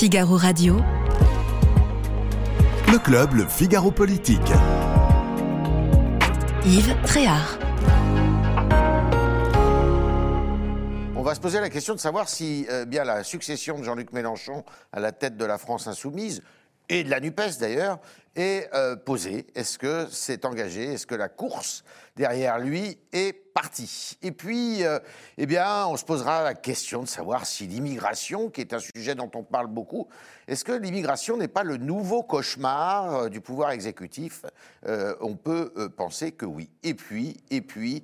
Figaro Radio. Le club, le Figaro Politique. Yves Tréhard. On va se poser la question de savoir si euh, bien la succession de Jean-Luc Mélenchon à la tête de la France insoumise et de la NUPES d'ailleurs, est euh, posée. Est-ce que c'est engagé? Est-ce que la course derrière lui est partie? Et puis, euh, eh bien, on se posera la question de savoir si l'immigration, qui est un sujet dont on parle beaucoup, est-ce que l'immigration n'est pas le nouveau cauchemar euh, du pouvoir exécutif? On peut penser que oui. Et puis, et puis,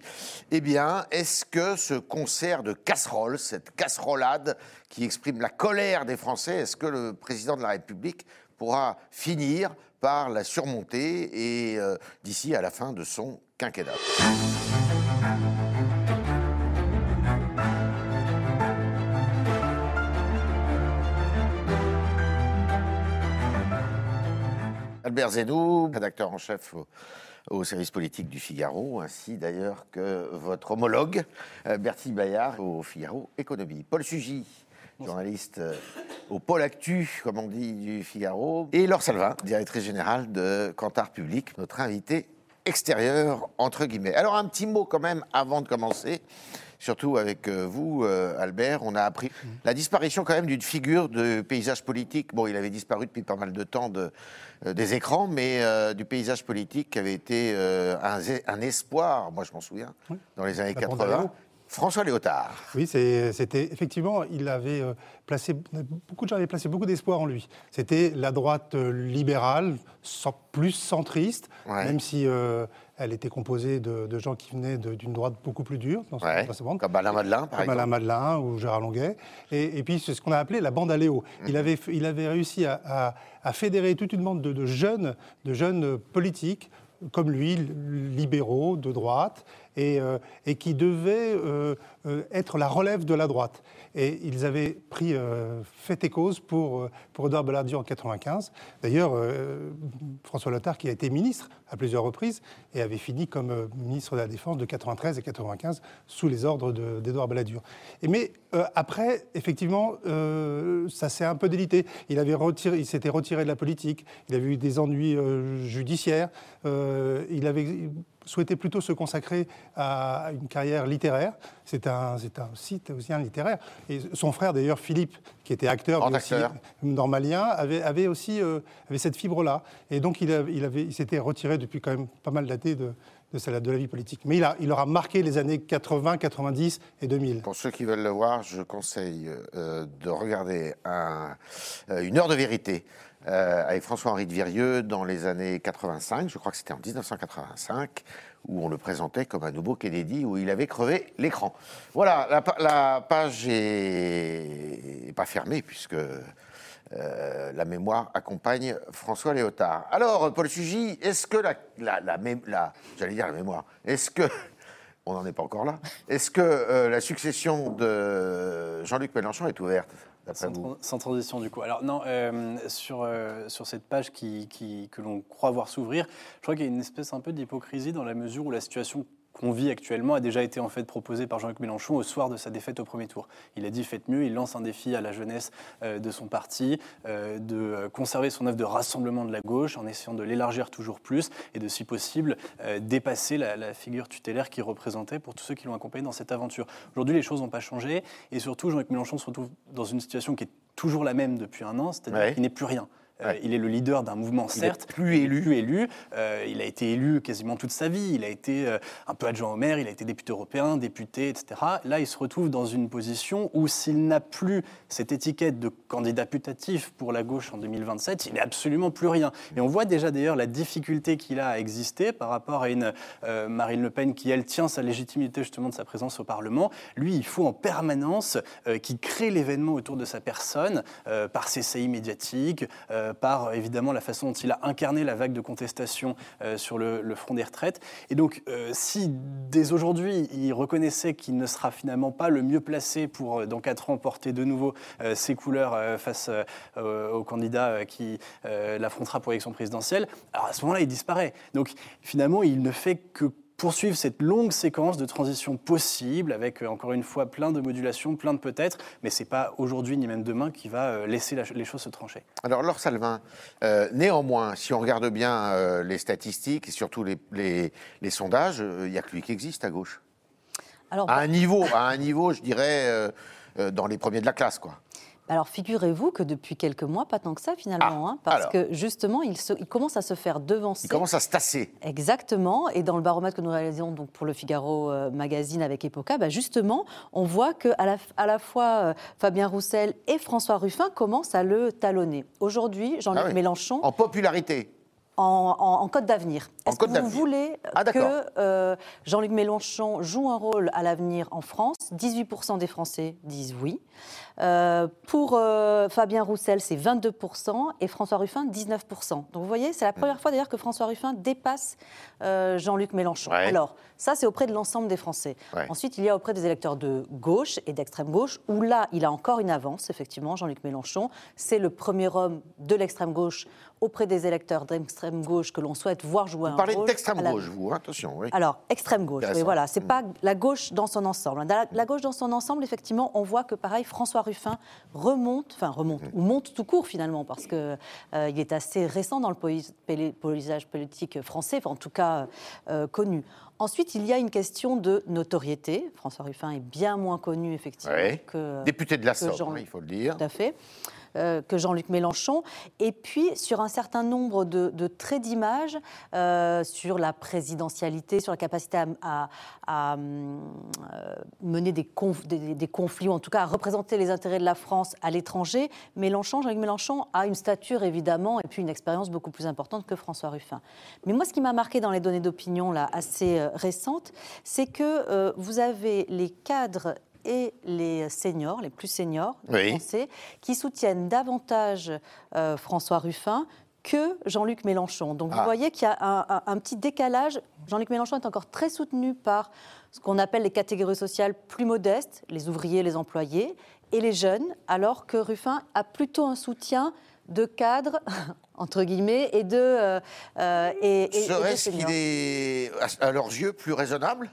eh bien, est-ce que ce concert de casseroles, cette casserolade qui exprime la colère des Français, est-ce que le président de la République pourra finir par la surmonter et euh, d'ici à la fin de son quinquennat. Albert Zenou, rédacteur en chef au, service politique du Figaro, ainsi d'ailleurs que votre homologue, euh, Bertie Bayard, au Figaro Économie. Paul Sugy, journaliste euh, au pôle actu, comme on dit, du Figaro, et Laure Salvin, directrice générale de Cantar Public, notre invité extérieur, entre guillemets. Alors un petit mot quand même avant de commencer, surtout avec euh, vous, euh, Albert, on a appris la disparition quand même d'une figure de paysage politique. Bon, il avait disparu depuis pas mal de temps de, des écrans, mais du paysage politique qui avait été un, un, espoir, moi je m'en souviens, dans les années 80. François Léotard. Oui, c'était effectivement, il avait euh, placé, beaucoup de gens avaient placé beaucoup d'espoir en lui. C'était la droite euh, libérale, plus centriste, même si euh, elle était composée de, gens qui venaient d'une droite beaucoup plus dure. Dans ce comme Alain Madelin, par comme Alain Madelin ou Gérard Longuet. Et, puis, c'est ce qu'on a appelé la bande à Léo. Il, mhm. avait, il avait réussi à, fédérer toute une bande de, jeunes, de jeunes politiques comme lui, libéraux de droite, et, euh, qui devaient euh, euh, être la relève de la droite. Et ils avaient pris fait et cause pour, pour Edouard Balladur en 95. D'ailleurs, François Lothar, qui a été ministre à plusieurs reprises, et avait fini comme ministre de la Défense de 93 et 95 sous les ordres d'Edouard Balladur. Et mais après, effectivement, ça s'est un peu délité. Il, il s'était retiré de la politique, il avait eu des ennuis judiciaires, il avait souhaitait plutôt se consacrer à une carrière littéraire. C'est un, c'est un site aussi un littéraire. Et son frère, d'ailleurs, Philippe, qui était acteur, aussi, normalien, avait, avait aussi euh, avait cette fibre-là. Et donc, il, il, avait, il s'était retiré depuis quand même pas mal d'années de, de, de la vie politique. Mais il, a, il aura marqué les années 80, 90 et 2000. Pour ceux qui veulent le voir, je conseille euh, de regarder un, euh, une heure de vérité euh, avec François-Henri de Virieux dans les années 85, je crois que c'était en 1985, où on le présentait comme un nouveau Kennedy, où il avait crevé l'écran. Voilà, la, page est pas fermée, puisque euh, la mémoire accompagne François Léotard. Alors, Paul Sugy, est-ce que la j'allais dire la mémoire, est-ce que on n'en est pas encore là. Est-ce que euh, la succession de Jean-Luc Mélenchon est ouverte? Sans, transition du coup. Alors non, euh, sur, euh, sur cette page qui, qui que l'on croit voir s'ouvrir, je crois qu'il y a une espèce un peu d'hypocrisie dans la mesure où la situation qu'on vit actuellement a déjà été en fait proposé par Jean-Luc Mélenchon au soir de sa défaite au premier tour. Il a dit faites mieux, il lance un défi à la jeunesse euh, de son parti, euh, de euh, conserver son œuvre de rassemblement de la gauche en essayant de l'élargir toujours plus et de si possible dépasser la, figure tutélaire qu'il représentait pour tous ceux qui l'ont accompagné dans cette aventure. Aujourd'hui, les choses n'ont pas changé et surtout Jean-Luc Mélenchon se retrouve dans une situation qui est toujours la même depuis un an, c'est-à-dire qu'il n'est plus rien. Euh, il est le leader d'un mouvement, certes, plus élu. Plus élu. Euh, il a été élu quasiment toute sa vie. Il a été euh, un peu adjoint au maire, il a été député européen, député, etc. Là, il se retrouve dans une position où s'il n'a plus cette étiquette de candidat putatif pour la gauche en 2027, il n'est absolument plus rien. Et on voit déjà d'ailleurs la difficulté qu'il a à exister par rapport à une Marine Le Pen qui, elle, tient sa légitimité justement de sa présence au Parlement. Lui, il faut en permanence qu'il crée l'événement autour de sa personne par ses saillies médiatiques, euh, par évidemment la façon dont il a incarné la vague de contestation euh, sur le, front des retraites. Et donc, euh, si dès aujourd'hui il reconnaissait qu'il ne sera finalement pas le mieux placé pour, dans quatre ans, porter de nouveau ses couleurs face au candidat qui l'affrontera pour l'élection présidentielle, alors à ce moment-là, il disparaît. Donc, finalement, il ne fait que poursuivre cette longue séquence de transition possible, avec euh, encore une fois plein de modulations, plein de peut-être, mais c'est pas aujourd'hui ni même demain qui va euh, laisser la- les choses se trancher. Alors, Laure Salvin, euh, néanmoins, si on regarde bien euh, les statistiques et surtout les, les- les sondages, euh, il n'y a que lui qui existe à gauche. Alors, À un niveau, à un niveau, je dirais, euh, euh, dans les premiers de la classe, quoi. Alors figurez-vous que depuis quelques mois, pas tant que ça finalement, Ah, hein, parce alors. que justement, il, se- il commence à se faire devancer. Il commence à se tasser. Exactement. Et dans le baromètre que nous réalisons donc pour le Figaro euh, Magazine avec Epoca, bah, justement, on voit que à la, à la fois euh, Fabien Roussel et François Ruffin commencent à le talonner. Aujourd'hui, Jean-Luc Ah oui. Mélenchon En popularité. en, en- en code d'avenir. En Est-ce que vous voulez Ah, que euh, Jean-Luc Mélenchon joue un rôle à l'avenir en France? 18% des Français disent oui. Euh, pour euh, Fabien Roussel, c'est 22% et François Ruffin, 19%. Donc vous voyez, c'est la première fois d'ailleurs que François Ruffin dépasse euh, Jean-Luc Mélenchon. Ouais. Alors, ça, c'est auprès de l'ensemble des Français. Ouais. Ensuite, il y a auprès des électeurs de gauche et d'extrême gauche, où là, il a encore une avance, effectivement, Jean-Luc Mélenchon. C'est le premier homme de l'extrême gauche auprès des électeurs d'extrême gauche que l'on souhaite voir jouer un Vous parlez rôle. d'extrême la- gauche, vous, hein, attention. Oui. alors, extrême gauche, oui, voilà. C'est Mm. pas la gauche dans son ensemble. La, la gauche dans son ensemble, effectivement, on voit que, pareil, François Ruffin remonte, enfin remonte, ou monte tout court, finalement, parce qu'il il est assez récent dans le paysage politique français, enfin, en tout cas euh, connu. Ensuite, il y a une question de notoriété. François Ruffin est bien moins connu, effectivement, Ouais. que, Député de la Somme, Jean- il faut le dire. tout à fait. Euh, que Jean-Luc Mélenchon. Et puis, sur un certain nombre de, traits d'image, euh, sur la présidentialité, sur la capacité à, euh, mener des, des- conflits, ou en tout cas à représenter les intérêts de la France à l'étranger, Mélenchon, Jean-Luc Mélenchon a une stature, évidemment, et puis une expérience beaucoup plus importante que François Ruffin. Mais moi, ce qui m'a marqué dans les données d'opinion assez récentes, c'est que vous avez les cadres et les seniors, les plus seniors Oui. français, qui soutiennent davantage euh, François Ruffin que Jean-Luc Mélenchon. Donc vous Ah. voyez qu'il y a un, un- un petit décalage. Jean-Luc Mélenchon est encore très soutenu par ce qu'on appelle les catégories sociales plus modestes, les ouvriers, les employés, et les jeunes, alors que Ruffin a plutôt un soutien de cadres, entre guillemets, et de, euh, euh, et, Serait-ce qu'il est, à leurs yeux, plus raisonnable?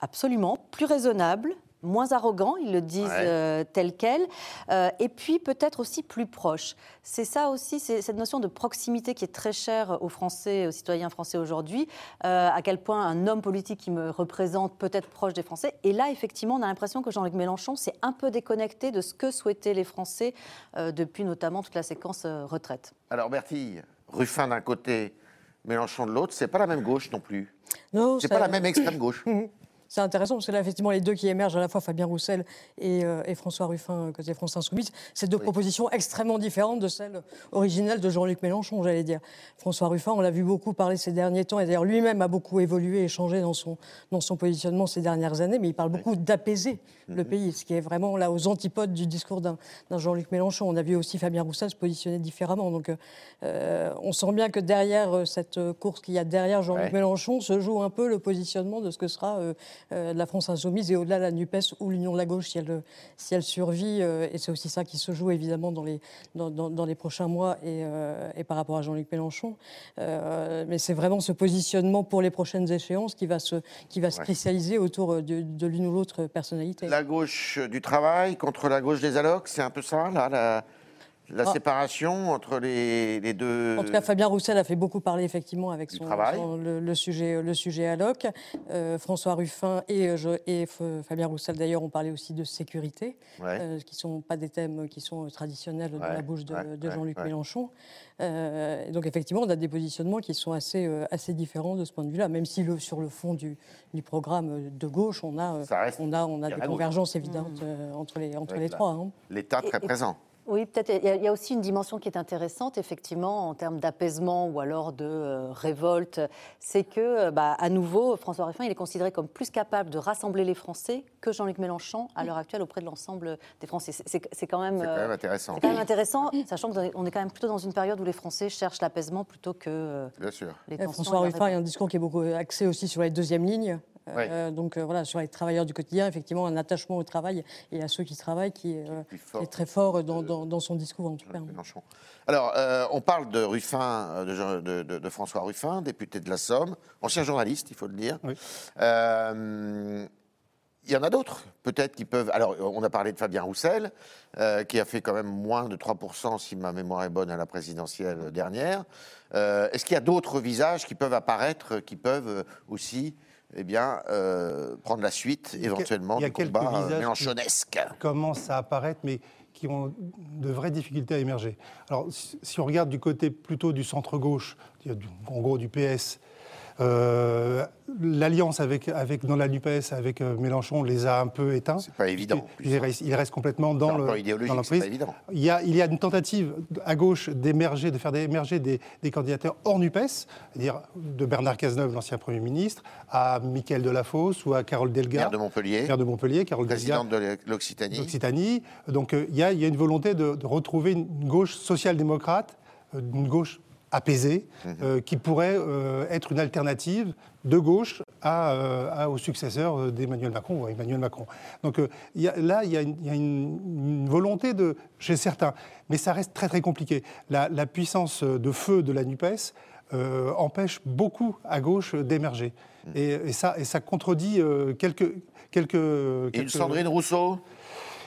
Absolument, plus raisonnable, moins arrogant, ils le disent Ouais. euh, tel quel, euh, et puis peut-être aussi plus proche. C'est ça aussi, c'est cette notion de proximité qui est très chère aux Français, aux citoyens français aujourd'hui, euh, à quel point un homme politique qui me représente peut être proche des Français. Et là, effectivement, on a l'impression que Jean-Luc Mélenchon s'est un peu déconnecté de ce que souhaitaient les Français euh, depuis notamment toute la séquence euh, retraite. Alors, Bertille, Ruffin d'un côté, Mélenchon de l'autre, c'est pas la même gauche non plus. Non, C'est ça- pas la même extrême gauche. C'est intéressant parce que là, effectivement, les deux qui émergent, à la fois Fabien Roussel et, euh, et François Ruffin, euh, côté France Insoumise, c'est deux propositions extrêmement différentes de celles originales de Jean-Luc Mélenchon, j'allais dire. François Ruffin, on l'a vu beaucoup parler ces derniers temps, et d'ailleurs lui-même a beaucoup évolué et changé dans son, dans son positionnement ces dernières années, mais il parle beaucoup d'apaiser le pays, ce qui est vraiment là aux antipodes du discours d'un Jean-Luc Mélenchon. On a vu aussi Fabien Roussel se positionner différemment. Donc euh, on sent bien que derrière cette course qu'il y a derrière Jean-Luc Ouais. Mélenchon se joue un peu le positionnement de ce que sera euh, euh, la France insoumise et au-delà la NUPES ou l'Union de la gauche si elle, si elle survit. euh, et c'est aussi ça qui se joue évidemment dans les, dans, dans- dans les prochains mois et, euh, et par rapport à Jean-Luc Mélenchon. Mais c'est vraiment ce positionnement pour les prochaines échéances qui va se, qui va se cristalliser autour de, de l'une ou l'autre personnalité. La gauche du travail contre la gauche des allocs, c'est un peu ça, là, la, la Ah. séparation entre les, les deux. En tout cas, Fabien Roussel a fait beaucoup parler effectivement avec son, travail. son- le, le sujet le sujet alloc. Euh, François Ruffin et, euh, je- et F- Fabien Roussel d'ailleurs ont parlé aussi de sécurité, Ouais. euh, qui sont pas des thèmes qui sont traditionnels dans Ouais, la bouche de, ouais, de ouais, Jean-Luc ouais. Mélenchon. Euh, donc effectivement, on a des positionnements qui sont assez euh, assez différents de ce point de vue-là, même si le, sur le fond du, du programme de gauche, on a euh, on a on a des convergences évidentes euh, entre les entre les trois. hein. L'État très Et- et- présent. Oui, peut-être. Il y a- il y, aussi une dimension qui est intéressante, effectivement, en termes d'apaisement ou alors de euh, révolte. C'est que, euh, bah, à nouveau, François Ruffin, il est considéré comme plus capable de rassembler les Français que Jean-Luc Mélenchon à l'heure actuelle auprès de l'ensemble des Français. C'est- quand même. C'est quand euh, même intéressant. c'est quand même intéressant, sachant qu'on est quand même plutôt dans une période où les Français cherchent l'apaisement plutôt que euh, Bien sûr. les tensions. François et la Ruffin a un discours qui est beaucoup axé aussi sur les deuxièmes lignes. Euh, donc euh, voilà, sur les travailleurs du quotidien, effectivement, un attachement au travail et à ceux qui travaillent qui est, euh, fort est très fort dans, dans- dans son discours en tout cas. Mélenchon. Alors, on parle de Ruffin, de, François Ruffin, député de la Somme, ancien journaliste, il faut le dire. Oui. Il y en a d'autres, peut-être, qui peuvent. Alors, on a parlé de Fabien Roussel, qui a fait quand même moins de 3%, si ma mémoire est bonne, à la présidentielle dernière. Est-ce qu'il y a d'autres visages qui peuvent apparaître, qui peuvent aussi eh bien, euh, prendre la suite, éventuellement, il y a du quelques combat euh, qui- commencent à apparaître, mais qui ont de vraies difficultés à émerger. Alors, si on regarde du côté plutôt du centre-gauche, du- en gros du PS, l'alliance avec, avec, dans la NUPES avec euh, Mélenchon les a un peu éteints. C'est pas évident. Il reste, il reste complètement dans le le idéologique, dans c'est l'emprise. pas évident. Il y, a, il y a une tentative à gauche d'émerger, de faire émerger des, des hors NUPES, c'est-à-dire de Bernard Cazeneuve, l'ancien Premier ministre, à Michael Delafosse ou à Carole Delga. Maire de Montpellier, Maire de Montpellier, Carole Delga présidente de l'Occitanie. Donc euh, il y, a- il y a une volonté de, de retrouver une gauche social-démocrate, euh, une gauche apaisée, euh, qui pourrait euh, être une alternative de gauche à, euh, à- au successeur d'Emmanuel Macron ou à Emmanuel Macron. Donc euh, il y a- là, il y a, une, il y a une- une volonté de, chez certains, mais ça reste très très compliqué. La, la puissance de feu de la NUPES euh, empêche beaucoup à gauche d'émerger. Et, et ça, et ça contredit quelques... quelques, Et une Sandrine Rousseau?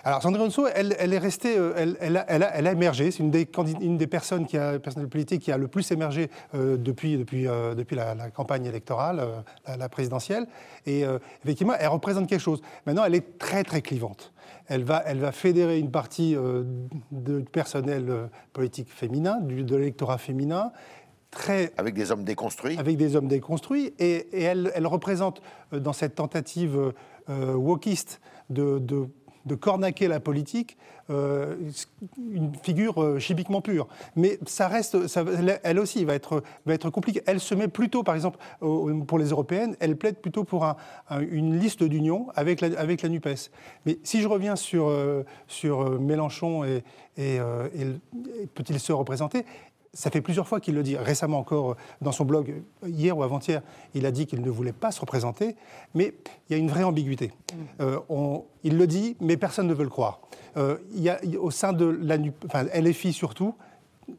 Alors Sandrine Rousseau, elle, elle est restée, euh, elle, elle a, elle a- elle a émergé. C'est une des, candid- une des personnes qui a, personnalités qui a le plus émergé euh, depuis, depuis, euh, depuis la, la campagne électorale, euh, la, la présidentielle. Et effectivement, elle représente quelque chose. Maintenant, elle est très très clivante. Elle va, elle va fédérer une partie de personnel politique féminin, du, de l'électorat féminin, très avec des hommes déconstruits. avec des hommes déconstruits, et, et elle, représente, dans cette tentative wokiste de, de, de cornaquer la politique, euh, une figure euh, chimiquement pure. Mais ça reste, elle- aussi va être, va être compliquée. Elle se met plutôt, par exemple, pour les européennes, elle plaide plutôt pour un- un- une liste d'union avec la, avec NUPES. Mais si je reviens sur, euh, sur Mélenchon et, et, et le- et peut-il se représenter ça fait plusieurs fois qu'il le dit. Récemment encore, dans son blog, hier ou avant-hier, il a dit qu'il ne voulait pas se représenter. Mais il y a une vraie ambiguïté. Euh, on- il le dit, mais personne ne veut le croire. Euh, il y a, au sein de la enfin, LFI surtout,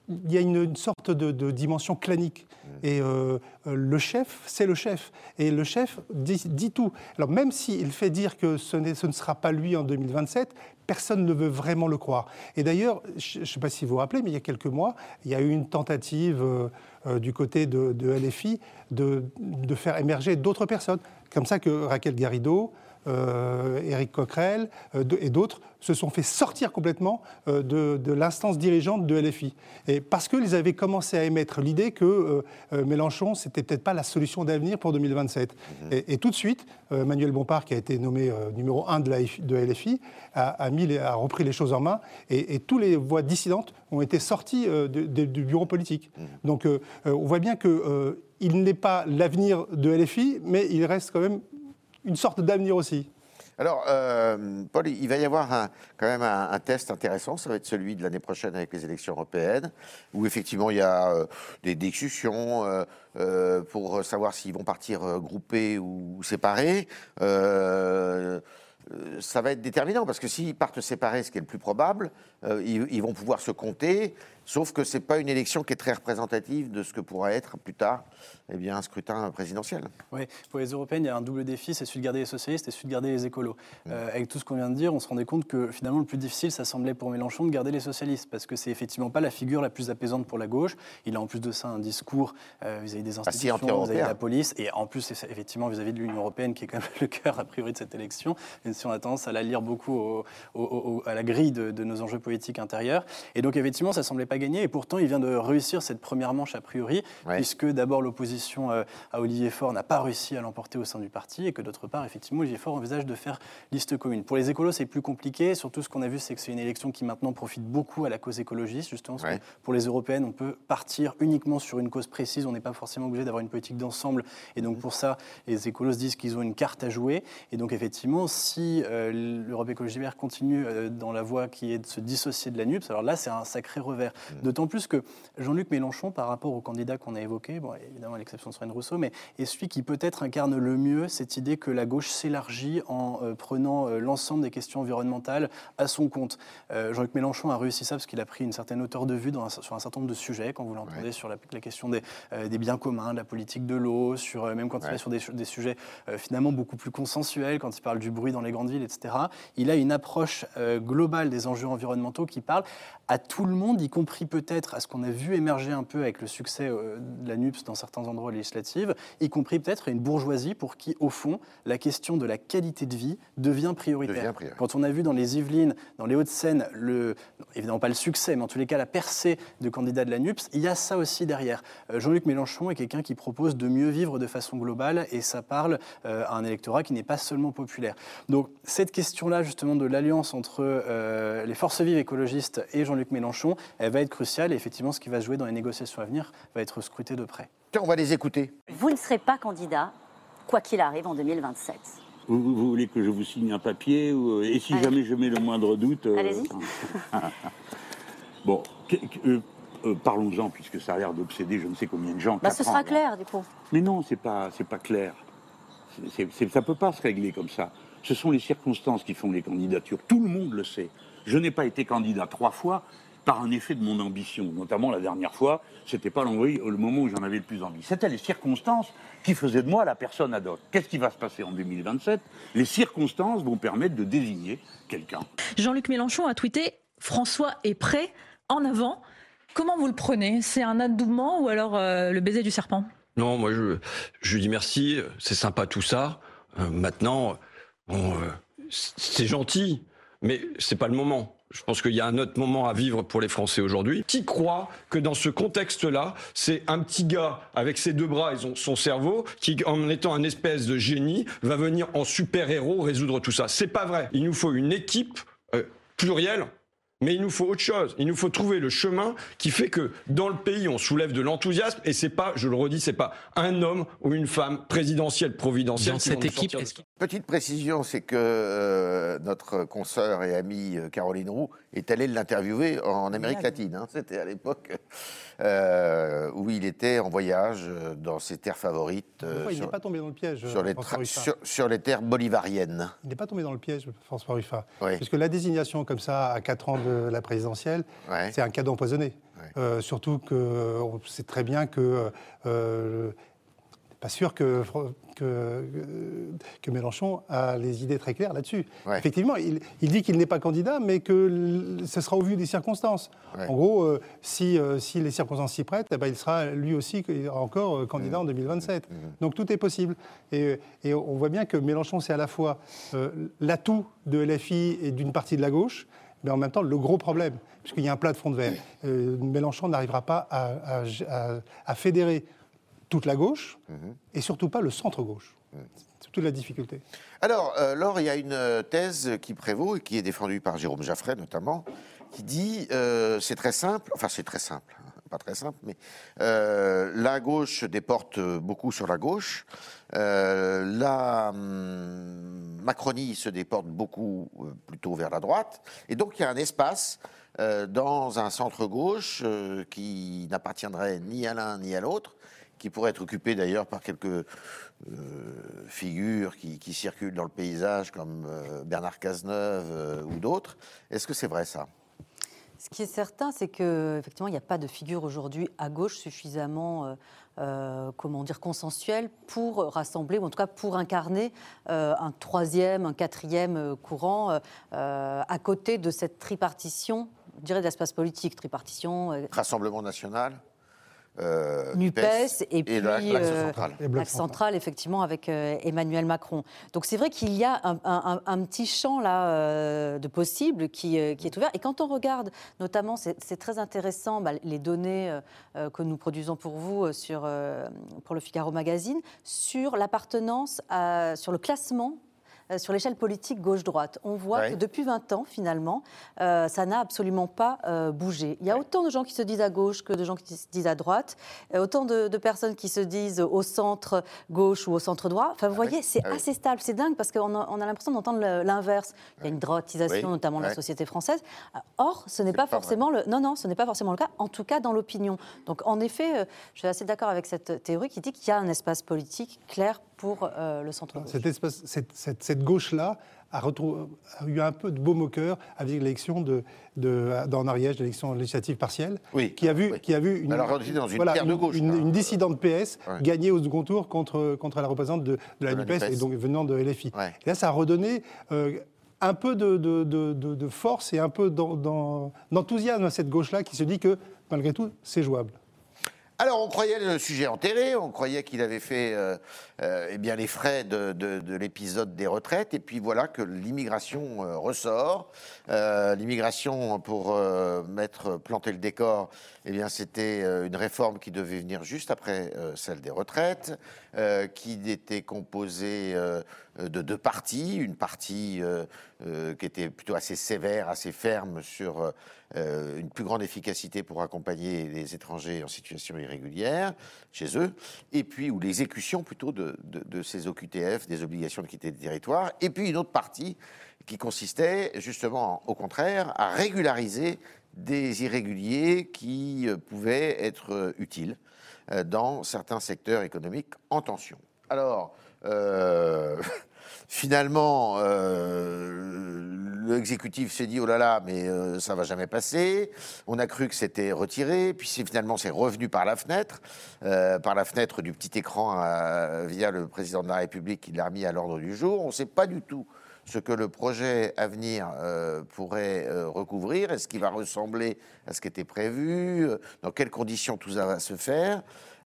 il y a une, une sorte de, de dimension clanique. Et euh, euh, le chef, c'est le chef. Et le chef dit, tout. Alors même s'il fait dire que ce, ne sera pas lui en 2027, personne ne veut vraiment le croire. Et d'ailleurs, je ne sais pas si vous vous rappelez, mais il y a quelques mois, il y a eu une tentative euh, du côté de, de LFI de, de faire émerger d'autres personnes. Comme ça que Raquel Garrido, euh, Éric Coquerel euh, de- et d'autres se sont fait sortir complètement euh, de, de l'instance dirigeante de LFI. Et parce qu'ils avaient commencé à émettre l'idée que euh, Mélenchon, c'était peut-être pas la solution d'avenir pour 2027. Et, et tout de suite, Manuel Bompard, qui a été nommé numéro un de, la F- de LFI, a, a mis les- a repris les choses en main. Et, et toutes les voix dissidentes ont été sorties du bureau politique. Donc euh, euh, on voit bien qu'il il n'est pas l'avenir de LFI, mais il reste quand même une sorte d'avenir aussi. Alors, euh, Paul, il va y avoir quand même un, test intéressant, ça va être celui de l'année prochaine avec les élections européennes, où effectivement il y a euh, des discussions euh, pour savoir s'ils vont partir groupés ou séparés. Ça va être déterminant parce que s'ils partent séparés, ce qui est le plus probable, ils vont pouvoir se compter. Sauf que c'est pas une élection qui est très représentative de ce que pourra être plus tard, eh bien, un scrutin présidentiel. Oui, pour les européennes, il y a un double défi, c'est celui de garder les socialistes et celui de garder les écolos. Euh, avec tout ce qu'on vient de dire, on se rendait compte que finalement le plus difficile, ça semblait pour Mélenchon de garder les socialistes, parce que c'est effectivement pas la figure la plus apaisante pour la gauche. Il a en plus de ça un discours euh, vis-à-vis des institutions, vis-à-vis de la police, et en plus effectivement vis-à-vis de l'Union européenne, qui est quand même le cœur a priori de cette élection, même si on a tendance à la lire beaucoup au- au- au- à la grille de, de nos enjeux politiques intérieurs. Et donc effectivement, ça semblait pas gagné, et pourtant il vient de réussir cette première manche a priori, Ouais. puisque d'abord l'opposition euh, à Olivier Faure n'a pas réussi à l'emporter au sein du parti, et que d'autre part, effectivement, Olivier Faure envisage de faire liste commune. Pour les écolos, c'est plus compliqué, surtout ce qu'on a vu, c'est que c'est une élection qui maintenant profite beaucoup à la cause écologiste, justement, parce Ouais. que pour les européennes, on peut partir uniquement sur une cause précise, on n'est pas forcément obligé d'avoir une politique d'ensemble, et donc pour ça, les écolos se disent qu'ils ont une carte à jouer, et donc effectivement, si euh, l'Europe Écologie Vert continue euh, dans la voie qui est de se dissocier de la NUPS, alors là, c'est un sacré revers. Mm. D'autant plus que Jean-Luc Mélenchon, par rapport au candidat qu'on a évoqué, bon, évidemment à l'exception de Sven Rousseau, mais est celui qui peut-être incarne le mieux cette idée que la gauche s'élargit en euh, prenant euh, l'ensemble des questions environnementales à son compte. Euh, Jean-Luc Mélenchon a réussi ça parce qu'il a pris une certaine hauteur de vue dans un- sur un certain nombre de sujets, quand vous l'entendez sur la, la question des, euh, des biens communs, de la politique de l'eau, sur, euh, même quand il va sur des, des sujets euh, finalement beaucoup plus consensuels, quand il parle du bruit dans les grandes villes, etc. Il a une approche euh, globale des enjeux environnementaux qui parle à tout le monde, y compris peut-être à ce qu'on a vu émerger un peu avec le succès euh, de la NUPS dans certains endroits législatifs, y compris peut-être une bourgeoisie pour qui, au fond, la question de la qualité de vie devient prioritaire. Devient prioritaire. Quand on a vu dans les Yvelines, dans les Hauts-de-Seine, le, évidemment pas le succès, mais en tous les cas la percée de candidats de la NUPS, il y a ça aussi derrière. Euh, Jean-Luc Mélenchon est quelqu'un qui propose de mieux vivre de façon globale et ça parle euh, à un électorat qui n'est pas seulement populaire. Donc cette question-là justement de l'alliance entre euh, les forces vives écologistes et Jean-Luc Mélenchon, elle va être cruciale et effectivement ce qui va se jouer dans les négociations à venir va être scruté de près. Tiens, on va les écouter. Vous ne serez pas candidat, quoi qu'il arrive, en 2027. Vous, vous- vous voulez que je vous signe un papier ou- Et si Allez. jamais je mets le moindre doute euh, Allez-y. Bon, que- que- euh, euh, parlons-en, puisque ça a l'air d'obséder je ne sais combien de gens. Bah, ce ans, sera là. clair, du coup. Mais non, c'est pas, c'est pas clair. C'est- c'est- ça peut pas se régler comme ça. Ce sont les circonstances qui font les candidatures. Tout le monde le sait. Je n'ai pas été candidat trois fois par un effet de mon ambition. Notamment la dernière fois, c'était pas l'envie- le moment où j'en avais le plus envie. C'était les circonstances qui faisaient de moi la personne ad hoc. Qu'est-ce qui va se passer en 2027 Les circonstances vont permettre de désigner quelqu'un. Jean-Luc Mélenchon a tweeté François est prêt, en avant. Comment vous le prenez? C'est un adoubement ou alors euh, le baiser du serpent? Non, moi je, je lui dis merci, c'est sympa tout ça. Euh, maintenant, bon, euh, c'est gentil, mais c'est pas le moment. Je pense qu'il y a un autre moment à vivre pour les Français aujourd'hui. Qui croit que dans ce contexte-là, c'est un petit gars avec ses deux bras et son- cerveau qui, en étant un espèce de génie, va venir en super-héros résoudre tout ça? C'est pas vrai. Il nous faut une équipe euh, plurielle mais il nous faut autre chose. Il nous faut trouver le chemin qui fait que dans le pays, on soulève de l'enthousiasme. Et c'est pas, je le redis, c'est pas un homme ou une femme présidentielle, providentielle. Dans qui cette équipe. Petite précision, c'est que euh, notre consoeur et amie euh, Caroline Roux est allée l'interviewer en Amérique latine. hein. C'était à l'époque euh, où il était en voyage euh, dans ses terres favorites, euh, il n'est pas tombé dans le piège. sur les sur- sur terres bolivariennes. Il n'est pas tombé dans le piège, François Ruffin. Oui. Puisque la désignation comme ça, à 4 ans de la présidentielle, Ouais. c'est un cadeau empoisonné. Ouais. Euh, surtout qu'on sait très bien que. Pas sûr que, Fro- que, que Mélenchon a les idées très claires là-dessus. Ouais. Effectivement, il, il dit qu'il n'est pas candidat, mais que ce sera au vu des circonstances. Ouais. En gros, euh, si, euh, si les circonstances s'y prêtent, eh ben, il sera lui aussi encore euh, candidat Mmh. en 2027. Donc tout est possible. Et, et on voit bien que Mélenchon, c'est à la fois euh, l'atout de LFI et d'une partie de la gauche, mais en même temps le gros problème, puisqu'il y a un plat de fond de verre. Mélenchon n'arrivera pas à, à- à- à fédérer toute la gauche, et surtout pas le centre-gauche. C'est toute la difficulté. Alors, euh, Laure, il y a une euh, thèse qui prévaut et qui est défendue par Jérôme Jaffray notamment, qui dit euh, c'est très simple, enfin c'est très simple, hein, pas très simple, mais euh, la gauche déporte beaucoup sur la gauche, euh, la hum, Macronie se déporte beaucoup euh, plutôt vers la droite, et donc il y a un espace dans un centre-gauche euh, qui n'appartiendrait ni à l'un ni à l'autre, qui pourrait être occupé d'ailleurs par quelques euh, figures qui, qui circulent dans le paysage, comme euh, Bernard Cazeneuve euh, ou d'autres. Est-ce que c'est vrai ça? Ce qui est certain, c'est qu'effectivement, il n'y a pas de figure aujourd'hui à gauche suffisamment, euh, comment dire, consensuelle pour rassembler, ou en tout cas pour incarner euh, un troisième, un quatrième courant euh, à côté de cette tripartition, je dirais, de l'espace politique. Tripartition, Rassemblement national? Euh, NUPES et puis la- l'axe euh, central. Et effectivement, avec euh, Emmanuel Macron. Donc c'est vrai qu'il y a un, un- un petit champ là euh, de possibles qui, euh, qui est ouvert. Et quand on regarde, notamment, c'est très intéressant, bah, les données que nous produisons pour vous euh, sur, euh, pour le Figaro Magazine, sur l'appartenance, sur le classement sur l'échelle politique gauche-droite. On voit Ouais. que depuis 20 ans, finalement, euh, ça n'a absolument pas euh, bougé. Il y a autant de gens qui se disent à gauche que de gens qui se disent à droite, euh, autant de, de personnes qui se disent au centre gauche ou au centre droit. Enfin, vous voyez, c'est Ah oui. assez stable. C'est dingue parce qu'on a, on a l'impression d'entendre l'inverse. Il y a une droitisation, Oui. notamment de la société française. Or, ce n'est pas, pas vrai. forcément le. Non, non, ce n'est pas forcément le cas, en tout cas dans l'opinion. Donc, en effet, euh, je suis assez d'accord avec cette théorie qui dit qu'il y a un espace politique clair pour euh, le centre gauche. Cet espace- cette, cette- cette gauche-là a, eu un peu de baume au cœur avec l'élection de, de, dans Ariège, l'élection législative partielle, Oui. qui a vu, Oui. qui a vu une, Alors, dans une terre de gauche, une, là. une dissidente PS Ouais. gagner au second tour contre, contre la représentante de, de la NUPES, et donc venant de LFI. Ouais. Et là, ça a redonné euh, un peu de, de- de- force et un peu d'en- d'en- d'enthousiasme à cette gauche-là qui se dit que, malgré tout, c'est jouable. Alors, on croyait le sujet enterré, on croyait qu'il avait fait euh, euh, eh les frais de, de- de l'épisode des retraites, et puis voilà que l'immigration euh, ressort. L'immigration, pour mettre, planter le décor, eh bien, c'était une réforme qui devait venir juste après celle des retraites, qui était composée de deux parties, une partie euh, qui était plutôt assez sévère, assez ferme sur euh, une plus grande efficacité pour accompagner les étrangers en situation irrégulière chez eux, et puis ou l'exécution plutôt de, ces OQTF, des obligations de quitter le territoire, et puis une autre partie qui consistait justement, au contraire, à régulariser des irréguliers qui euh, pouvaient être utiles dans certains secteurs économiques en tension. Alors, finalement, euh, l'exécutif s'est dit oh là là, mais euh, ça va jamais passer. On a cru que c'était retiré, puis finalement c'est revenu par la fenêtre, euh, par la fenêtre du petit écran euh, via le président de la République qui l'a remis à l'ordre du jour. On ne sait pas du tout ce que le projet à venir pourrait recouvrir. Est-ce qu'il va ressembler à ce qui était prévu? Dans quelles conditions tout ça va se faire?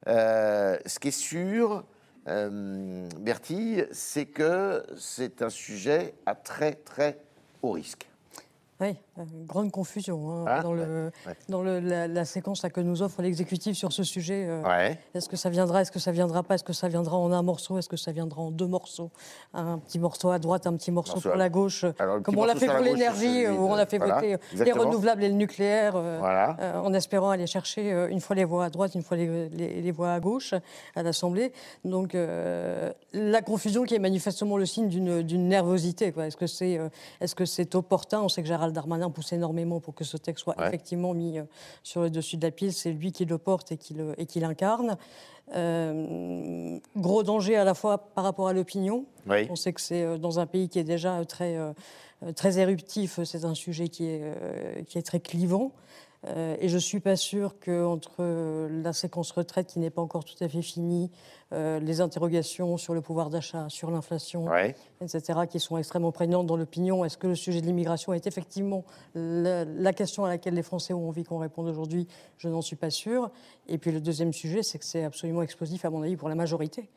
Ce qui est sûr, euh, Bertille, c'est que c'est un sujet à très très haut risque. Oui, euh, grande confusion hein, Hein dans, le, ouais. dans le- la, la séquence là, que nous offre l'exécutif sur ce sujet. euh, Ouais. Est-ce que ça viendra, est-ce que ça viendra pas, est-ce que ça viendra en un morceau, est-ce que ça viendra en deux morceaux Un petit morceau à droite, un petit morceau Morceau pour à- la gauche, Alors, comme on l'a fait pour l'énergie, c'est où on a fait voilà, voter les renouvelables et le nucléaire, euh, Voilà. euh, en espérant aller chercher euh, une fois les voix à droite, une fois les, les- les voix à gauche à l'Assemblée. Donc euh, la confusion qui est manifestement le signe d'une nervosité. Est-ce que c'est euh, c'est opportun? On sait que Gérald Darmanin pousse énormément pour que ce texte soit Ouais. effectivement mis euh, sur le dessus de la pile. C'est lui qui le porte et qui l'incarne. Euh, gros danger à la fois par rapport à l'opinion. Oui. On sait que c'est euh, dans un pays qui est déjà très, très éruptif, c'est un sujet qui est, qui est très clivant. Euh, et je ne suis pas sûre qu'entre euh, la séquence retraite qui n'est pas encore tout à fait finie, euh, les interrogations sur le pouvoir d'achat, sur l'inflation, Ouais. etc., qui sont extrêmement prégnantes dans l'opinion. Est-ce que le sujet de l'immigration est effectivement la, la question à laquelle les Français ont envie qu'on réponde aujourd'hui? Je n'en suis pas sûre. Et puis le deuxième sujet, c'est que c'est absolument explosif, à mon avis, pour la majorité.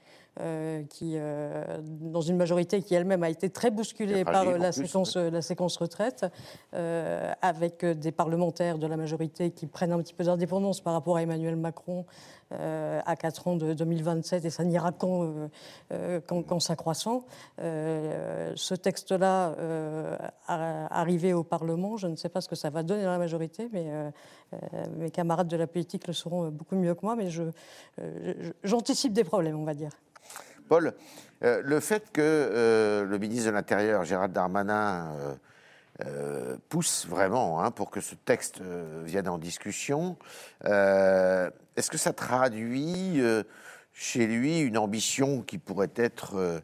Euh, qui, euh, dans une majorité qui elle-même a été très bousculée par la, plus, séquence, la séquence retraite, euh, avec des parlementaires de la majorité qui prennent un petit peu d'indépendance par rapport à Emmanuel Macron à 4 ans de 2027, et ça n'ira qu'en euh, euh, qu'en s'accroissant. Euh, ce texte-là, euh, arrivé au Parlement, je ne sais pas ce que ça va donner dans la majorité, mais euh, euh, mes camarades de la politique le sauront beaucoup mieux que moi, mais euh, j'anticipe des problèmes, on va dire. Paul, euh, le fait que euh, le ministre de l'Intérieur, Gérald Darmanin, euh, euh, pousse vraiment hein, pour que ce texte euh, vienne en discussion, euh, est-ce que ça traduit chez lui une ambition qui pourrait être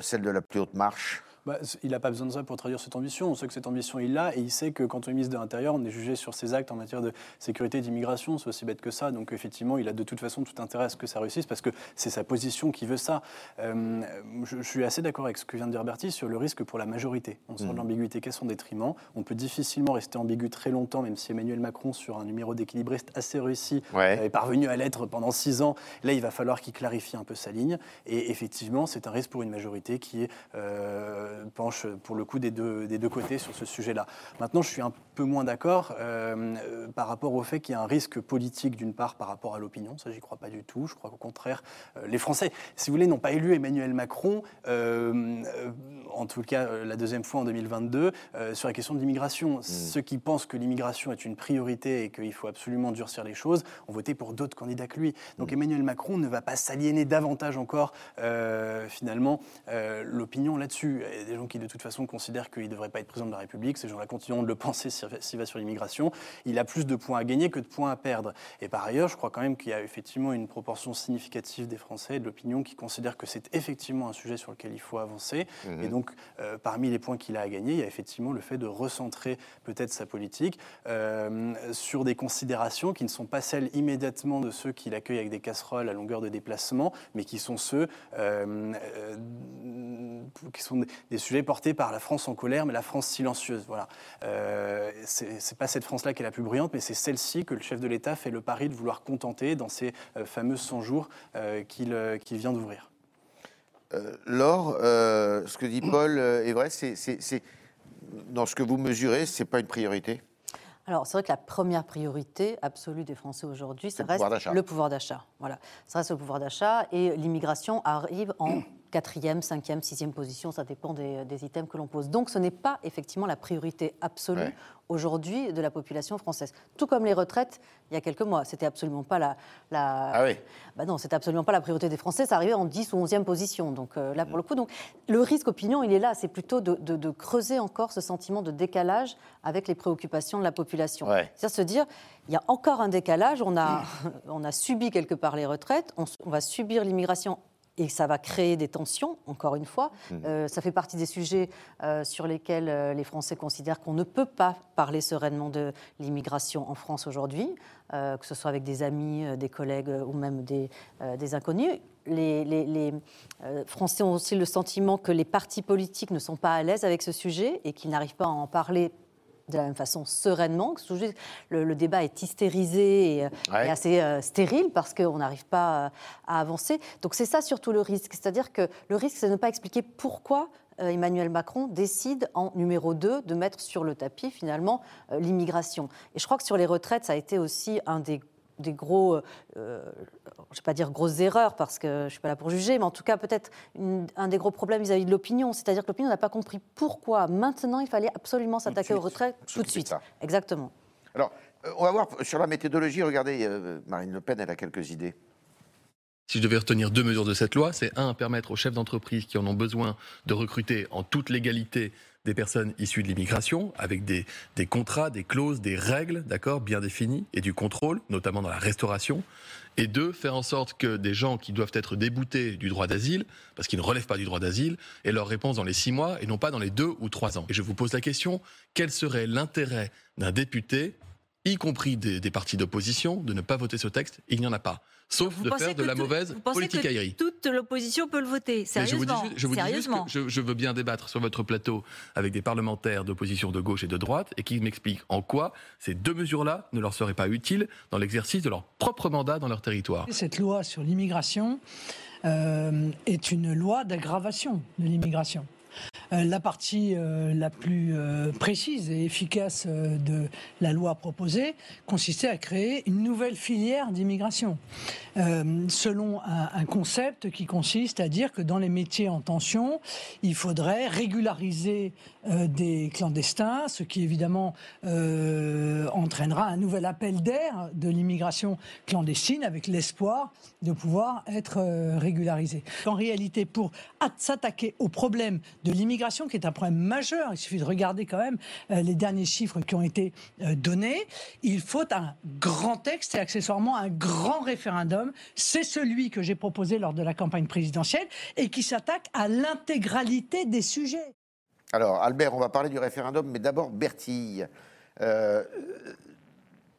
celle de la plus haute marche? Bah, il n'a pas besoin de ça pour traduire cette ambition. On sait que cette ambition, il l'a, et il sait que quand on est ministre de l'Intérieur, on est jugé sur ses actes en matière de sécurité et d'immigration. C'est aussi bête que ça. Donc, effectivement, il a de toute façon tout intérêt à ce que ça réussisse, parce que c'est sa position qui veut ça. Euh, je, je suis assez d'accord avec ce que vient de dire Bertie sur le risque pour la majorité. On sort de l'ambiguïté qu'est son détriment. On peut difficilement rester ambigu très longtemps, même si Emmanuel Macron, sur un numéro d'équilibriste assez réussi, Ouais. est parvenu à l'être pendant six ans. Là, il va falloir qu'il clarifie un peu sa ligne. Et effectivement, c'est un risque pour une majorité qui est euh, penche pour le coup des deux, des deux côtés sur ce sujet-là. Maintenant, je suis un peu moins d'accord euh, euh, par rapport au fait qu'il y a un risque politique d'une part par rapport à l'opinion. Ça, j'y crois pas du tout. Je crois qu'au contraire, euh, les Français, si vous voulez, n'ont pas élu Emmanuel Macron, euh, euh, en tout cas euh, la deuxième fois en 2022, euh, sur la question de l'immigration. Ceux qui pensent que l'immigration est une priorité et qu'il faut absolument durcir les choses ont voté pour d'autres candidats que lui. Donc Emmanuel Macron ne va pas s'aliéner davantage encore, euh, finalement, euh, l'opinion là-dessus. Des gens qui, de toute façon, considèrent qu'il ne devrait pas être président de la République. Ces gens-là continueront de le penser s'il va sur l'immigration. Il a plus de points à gagner que de points à perdre. Et par ailleurs, je crois quand même qu'il y a effectivement une proportion significative des Français et de l'opinion qui considèrent que c'est effectivement un sujet sur lequel il faut avancer. Et donc, euh, parmi les points qu'il a à gagner, il y a effectivement le fait de recentrer peut-être sa politique euh, sur des considérations qui ne sont pas celles immédiatement de ceux qui l'accueillent avec des casseroles à longueur de déplacement, mais qui sont ceux euh, qui sont des, des sujets portés par la France en colère, mais la France silencieuse. Voilà. Euh, c'est pas cette France-là qui est la plus bruyante, mais c'est celle-ci que le chef de l'État fait le pari de vouloir contenter dans ces euh, fameux 100 jours euh, qu'il euh, qu'il vient d'ouvrir. Euh, Laure, euh, ce que dit Paul euh, est vrai, c'est, dans ce que vous mesurez, c'est pas une priorité? Alors, c'est vrai que la première priorité absolue des Français aujourd'hui, ça le reste pouvoir le pouvoir d'achat. Voilà, ça reste le pouvoir d'achat et l'immigration arrive en quatrième, cinquième, sixième position, ça dépend des, des items que l'on pose. Donc, ce n'est pas effectivement la priorité absolue Ouais. aujourd'hui de la population française. Tout comme les retraites, il y a quelques mois, c'était absolument pas la, la Ah oui. bah non, c'était absolument pas la priorité des Français. Ça arrivait en 10 ou 11e position. Donc euh, là, pour le coup, donc, le risque opinion, il est là. C'est plutôt de, de- de creuser encore ce sentiment de décalage avec les préoccupations de la population. Ouais. C'est-à-dire se dire, il y a encore un décalage. On a, on a subi quelque part les retraites. On va subir l'immigration. Et ça va créer des tensions, encore une fois. Euh, ça fait partie des sujets euh, sur lesquels euh, les Français considèrent qu'on ne peut pas parler sereinement de l'immigration en France aujourd'hui, que ce soit avec des amis, des collègues ou même des, des inconnus. Les, les- les, Français ont aussi le sentiment que les partis politiques ne sont pas à l'aise avec ce sujet et qu'ils n'arrivent pas à en parler de la même façon sereinement. Le, le débat est hystérisé et, euh, Ouais. et assez euh, stérile parce qu'on n'arrive pas euh, à avancer. Donc c'est ça surtout le risque. C'est-à-dire que le risque, c'est de ne pas expliquer pourquoi Emmanuel Macron décide en numéro 2 de mettre sur le tapis finalement l'immigration. Et je crois que sur les retraites, ça a été aussi un des des gros, euh, euh, je ne vais pas dire grosses erreurs parce que je ne suis pas là pour juger, mais en tout cas peut-être un des gros problèmes vis-à-vis de l'opinion. C'est-à-dire que l'opinion n'a pas compris pourquoi maintenant il fallait absolument s'attaquer aux suite, retraites tout de suite. ça. Exactement. Alors, euh, on va voir sur la méthodologie. Regardez, euh, Marine Le Pen, elle a quelques idées. Si je devais retenir deux mesures de cette loi, c'est un, permettre aux chefs d'entreprise qui en ont besoin de recruter en toute légalité des personnes issues de l'immigration, avec des, des contrats, des clauses, des règles, d'accord, bien définies, et du contrôle, notamment dans la restauration. Et deux, faire en sorte que des gens qui doivent être déboutés du droit d'asile, parce qu'ils ne relèvent pas du droit d'asile, aient leur réponse dans les six mois et non pas dans les deux ou trois ans. Et je vous pose la question, quel serait l'intérêt d'un député y compris des, des partis d'opposition, de ne pas voter ce texte? Il n'y en a pas. Sauf Vous de faire de la tout- mauvaise vous pensez politique que aérie. Toute l'opposition peut le voter. Mais je vous dis, Sérieusement. je vous dis juste Sérieusement. que je, je veux bien débattre sur votre plateau avec des parlementaires d'opposition de gauche et de droite et qui m'expliquent en quoi ces deux mesures-là ne leur seraient pas utiles dans l'exercice de leur propre mandat dans leur territoire. Cette loi sur l'immigration euh, est une loi d'aggravation de l'immigration. Euh, la partie euh, la plus euh, précise et efficace de la loi proposée consistait à créer une nouvelle filière d'immigration, selon un, concept qui consiste à dire que dans les métiers en tension, il faudrait régulariser des clandestins, ce qui évidemment entraînera un nouvel appel d'air de l'immigration clandestine avec l'espoir de pouvoir être régularisé. En réalité, pour at- s'attaquer au problème de l'immigration, qui est un problème majeur, il suffit de regarder quand même euh, les derniers chiffres qui ont été euh, donnés, il faut un grand texte et accessoirement un grand référendum. C'est celui que j'ai proposé lors de la campagne présidentielle et qui s'attaque à l'intégralité des sujets. Alors, Albert, on va parler du référendum, mais d'abord, Bertille. Euh,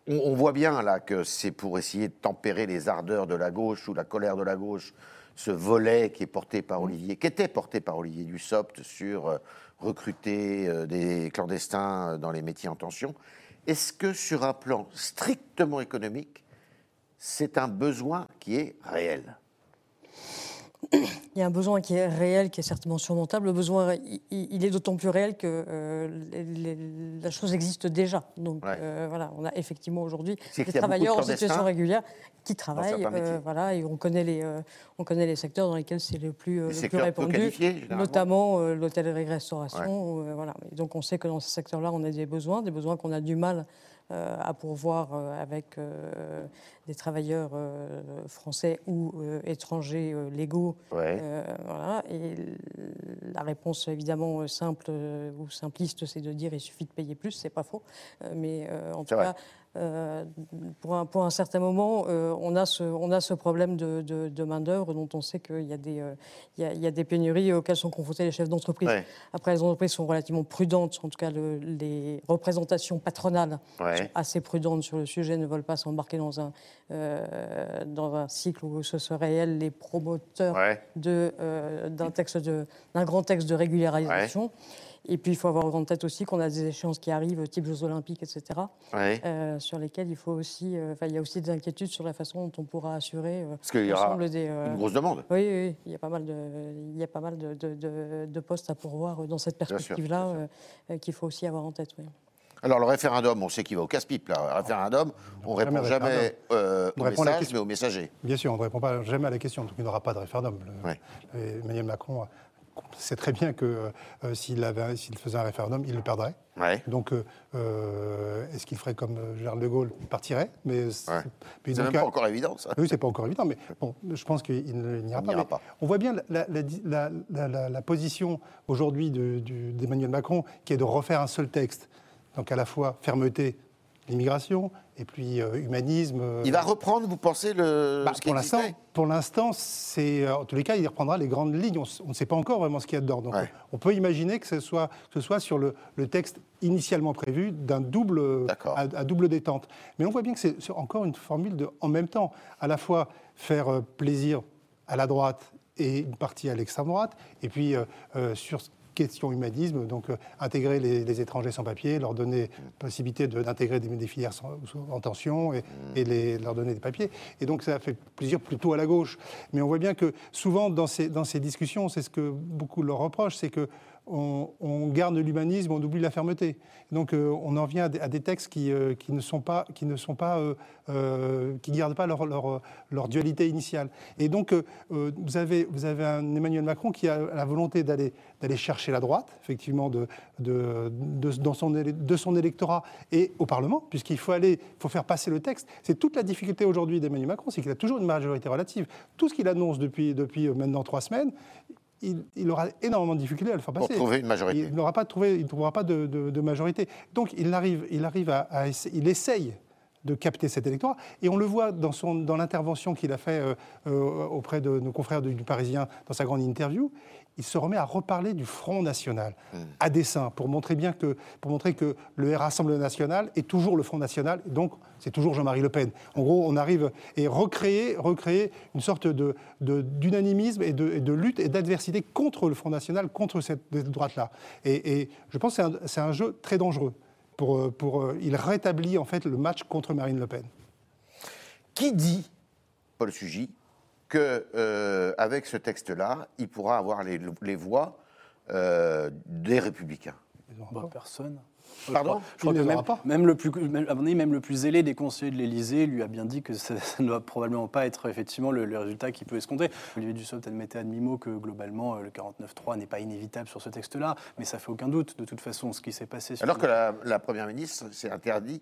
on, on voit bien là que c'est pour essayer de tempérer les ardeurs de la gauche ou la colère de la gauche, ce volet qui est porté par Olivier, qui était porté par Olivier Dussopt sur euh, recruter euh, des clandestins euh, dans les métiers en tension. Est-ce que sur un plan strictement économique, c'est un besoin qui est réel? il y a un besoin qui est réel, qui est certainement surmontable. Le besoin, il, il est d'autant plus réel que euh, les- les- la chose existe déjà. Donc euh, voilà, on a effectivement aujourd'hui des de travailleurs en situation régulière qui travaillent. euh, voilà, et on connaît les, on connaît les secteurs dans lesquels c'est le plus, le plus répandu, notamment l'hôtellerie-restauration. Ouais. voilà. Et donc on sait que dans ces secteurs-là, on a des besoins, des besoins qu'on a du mal à pourvoir euh, avec euh, des travailleurs euh, français ou euh, étrangers euh, légaux. Ouais. Euh, voilà. Et la réponse évidemment euh, simple euh, ou simpliste, c'est de dire il suffit de payer plus, c'est pas faux. Euh, mais euh, en tout vrai. cas, euh, pour, un, pour un certain moment, euh, on, a ce, on a ce problème de, de- de main-d'œuvre dont on sait qu'il y, a des, euh, il y, a, il y a des pénuries auxquelles sont confrontés les chefs d'entreprise. Ouais. Après, les entreprises sont relativement prudentes, en tout cas, le- les représentations patronales Ouais. sont assez prudentes sur le sujet, ne veulent pas s'embarquer dans un, dans un cycle où ce seraient elles les promoteurs Ouais. de, d'un texte de, d'un grand texte de régularisation. Et puis, il faut avoir en tête aussi qu'on a des échéances qui arrivent, type Jeux Olympiques, etc., Ouais. euh, sur lesquelles il faut aussi, euh, enfin, il y a aussi des inquiétudes sur la façon dont on pourra assurer euh, Parce qu'il y aura l'ensemble des, euh, une grosse demande. Oui, oui, oui, il y a pas mal de, il y a pas mal de, de- de- de postes à pourvoir dans cette perspective-là qu'il faut aussi avoir en tête. Oui. Alors, le référendum, on sait qu'il va au casse-pipe. Là. Le référendum, on Jamais répond jamais euh, au répond à la message, question. mais au messager. Bien sûr, on ne répond pas jamais à la question, donc il n'y aura pas de référendum. Le- Emmanuel Macron sait très bien que euh, s'il faisait un référendum, il le perdrait. Ouais. Donc, euh, est-ce qu'il ferait comme Charles de Gaulle? Il partirait mais c'est Ouais. C'est même pas euh, encore évident, ça. Oui, c'est pas encore évident, mais bon, je pense qu'il n'ira pas. pas. On voit bien la, la- la- la- la- la position aujourd'hui d'Emmanuel Macron, qui est de refaire un seul texte. Donc à la fois fermeté, l'immigration, et puis euh, humanisme. euh, Il va reprendre, vous pensez, le, bah, ce qui pour l'instant, pour l'instant, c'est euh, en tous les cas, il reprendra les grandes lignes. On ne sait pas encore vraiment ce qu'il y a dedans. Donc, Ouais. on, peut imaginer que ce soit, que ce soit sur le, le texte initialement prévu d'un double, à, à double détente. Mais on voit bien que c'est encore une formule de, en même temps, à la fois faire plaisir à la droite et une partie à l'extrême droite, et puis euh, sur question humanisme, donc euh, intégrer les, étrangers sans papier, leur donner possibilité de- d'intégrer des, des filières en tension et, et les- leur donner des papiers. Et donc ça fait plaisir plutôt à la gauche. Mais on voit bien que souvent dans ces, dans ces discussions, c'est ce que beaucoup leur reprochent, c'est que on, garde l'humanisme, on oublie la fermeté. Donc euh, on en vient à des, textes qui, euh, qui ne sont pas, qui ne sont pas, euh, qui gardent pas leur, dualité initiale. Et donc vous avez, un Emmanuel Macron qui a la volonté d'aller, chercher la droite, effectivement, de, dans son, électorat et au Parlement, puisqu'il faut aller, faire passer le texte. C'est toute la difficulté aujourd'hui d'Emmanuel Macron, c'est qu'il a toujours une majorité relative. Tout ce qu'il annonce depuis, maintenant trois semaines, il, il aura énormément de difficultés à le faire Pour passer. trouver une majorité. Il n'aura pas trouvé, il trouvera pas de, de- de majorité. Donc il arrive, il arrive à, à essa- il essaye de capter cet électorat. Et on le voit dans, son, dans l'intervention qu'il a fait euh, euh, auprès de nos confrères du Parisien dans sa grande interview. Il se remet à reparler du Front National à dessein pour montrer bien que, pour montrer que le Rassemblement National est toujours le Front National. Et donc, c'est toujours Jean-Marie Le Pen. En gros, on arrive et recréer, recréer une sorte de, d'unanimisme et de, et de lutte et d'adversité contre le Front National, contre cette droite-là. Et, et je pense que c'est un, jeu très dangereux. Pour, pour, il rétablit en fait le match contre Marine Le Pen. Qui dit, Paul Sugy, que euh, avec ce texte-là, il pourra avoir les, les voix euh, des républicains Bah, personne. Pardon Je crois Il que les même, pas. même le plus, même, même le plus zélé des conseillers de l'Élysée lui a bien dit que ça, ça ne va probablement pas être effectivement le, le résultat qu'il peut escompter. Olivier Dussopt admettait à demi-mot que globalement euh, le 49-3 n'est pas inévitable sur ce texte-là, mais ça fait aucun doute de toute façon ce qui s'est passé. sur Alors que la, la Première ministre s'est interdit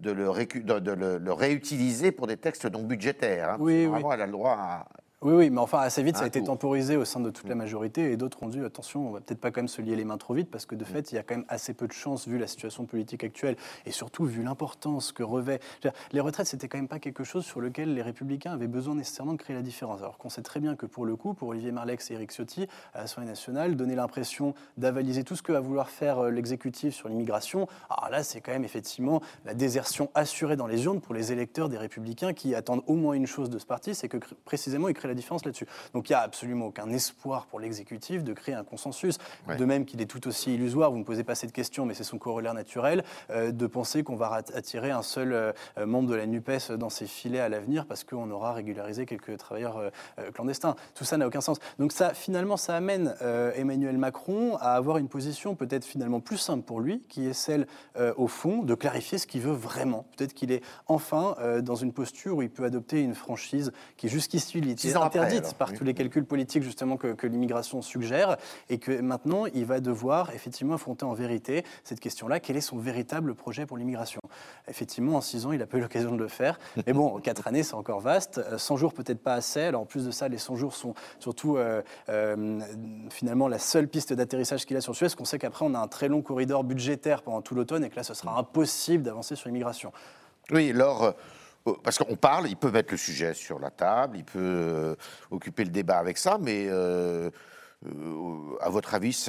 de, le, récu- de- de le- le réutiliser pour des textes non budgétaires. hein. Oui, oui. elle a le droit à... Oui, oui, mais enfin, assez vite, ça a été tour. temporisé au sein de toute la majorité et d'autres ont dit attention, on va peut-être pas quand même se lier les mains trop vite parce que de fait, il y a quand même assez peu de chances vu la situation politique actuelle et surtout vu l'importance que revêt. Les retraites, c'était quand même pas quelque chose sur lequel les Républicains avaient besoin nécessairement de créer la différence. Alors qu'on sait très bien que pour le coup, pour Olivier Marlex et Éric Ciotti, à l'Assemblée nationale, donner l'impression d'avaliser tout ce que va vouloir faire euh, l'exécutif sur l'immigration, alors là, c'est quand même effectivement la désertion assurée dans les urnes pour les électeurs des Républicains qui attendent au moins une chose de ce parti, c'est que précisément, il crée la différence là-dessus. Donc il n'y a absolument aucun espoir pour l'exécutif de créer un consensus. De même qu'il est tout aussi illusoire, vous ne posez pas cette question, mais c'est son corollaire naturel, euh, de penser qu'on va attirer un seul euh, membre de la NUPES dans ses filets à l'avenir parce qu'on aura régularisé quelques travailleurs euh, clandestins. Tout ça n'a aucun sens. Donc ça, finalement, ça amène Emmanuel Macron à avoir une position peut-être finalement plus simple pour lui, qui est celle, au fond, de clarifier ce qu'il veut vraiment. Peut-être qu'il est enfin dans une posture où il peut adopter une franchise qui jusqu'ici interdite par tous les calculs politiques justement que, que l'immigration suggère, et que maintenant il va devoir effectivement affronter en vérité cette question-là, quel est son véritable projet pour l'immigration? Effectivement, en six ans, il n'a pas eu l'occasion de le faire, mais bon, quatre années, c'est encore vaste. 100 jours, peut-être pas assez. Alors en plus de ça, les 100 jours sont surtout euh, euh, finalement la seule piste d'atterrissage qu'il a sur Suez, qu'on sait qu'après on a un très long corridor budgétaire pendant tout l'automne et que là, ce sera impossible d'avancer sur l'immigration. Oui, alors euh, parce qu'on parle, il peut mettre le sujet sur la table, il peut euh, occuper le débat avec ça, mais euh, à votre avis,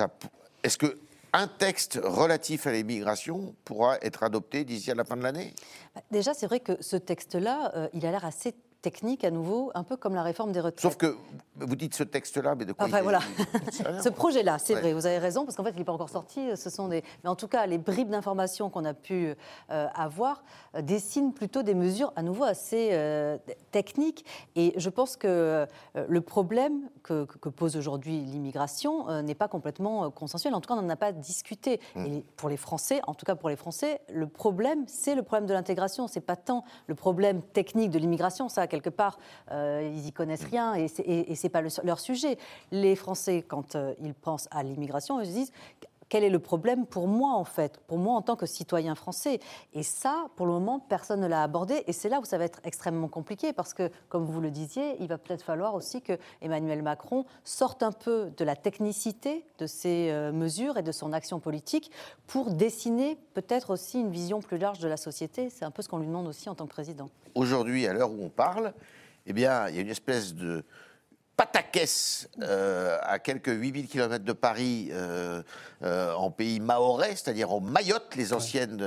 est-ce que un texte relatif à l'immigration pourra être adopté d'ici à la fin de l'année? Bah, Déjà, c'est vrai que ce texte-là, il a l'air assez technique à nouveau, un peu comme la réforme des retraites. Sauf que vous dites ce texte-là, mais de quoi Enfin voilà, ce projet-là, c'est vrai, vous avez raison, parce qu'en fait, il n'est pas encore sorti. Ce sont des, mais en tout cas, les bribes d'informations qu'on a pu euh, avoir euh, dessinent plutôt des mesures à nouveau assez euh, techniques. Et je pense que le problème que, pose aujourd'hui l'immigration n'est pas complètement consensuel. En tout cas, on n'en a pas discuté. Mmh. Et pour les Français, en tout cas pour les Français, le problème, c'est le problème de l'intégration. C'est pas tant le problème technique de l'immigration. Ça, quelque part, euh, ils y connaissent rien et c'est, et, pas leur sujet. Les Français, quand euh, ils pensent à l'immigration, ils se disent quel est le problème pour moi en fait, pour moi en tant que citoyen français Et ça, pour le moment, personne ne l'a abordé et c'est là où ça va être extrêmement compliqué parce que, comme vous le disiez, il va peut-être falloir aussi que Emmanuel Macron sorte un peu de la technicité de ses euh, mesures et de son action politique pour dessiner peut-être aussi une vision plus large de la société. C'est un peu ce qu'on lui demande aussi en tant que président. Aujourd'hui, à l'heure où on parle, eh bien, il y a une espèce de Pataquès, euh, à quelques 8000 km de Paris, euh, euh, en pays maorais, c'est-à-dire en Mayotte, les anciennes,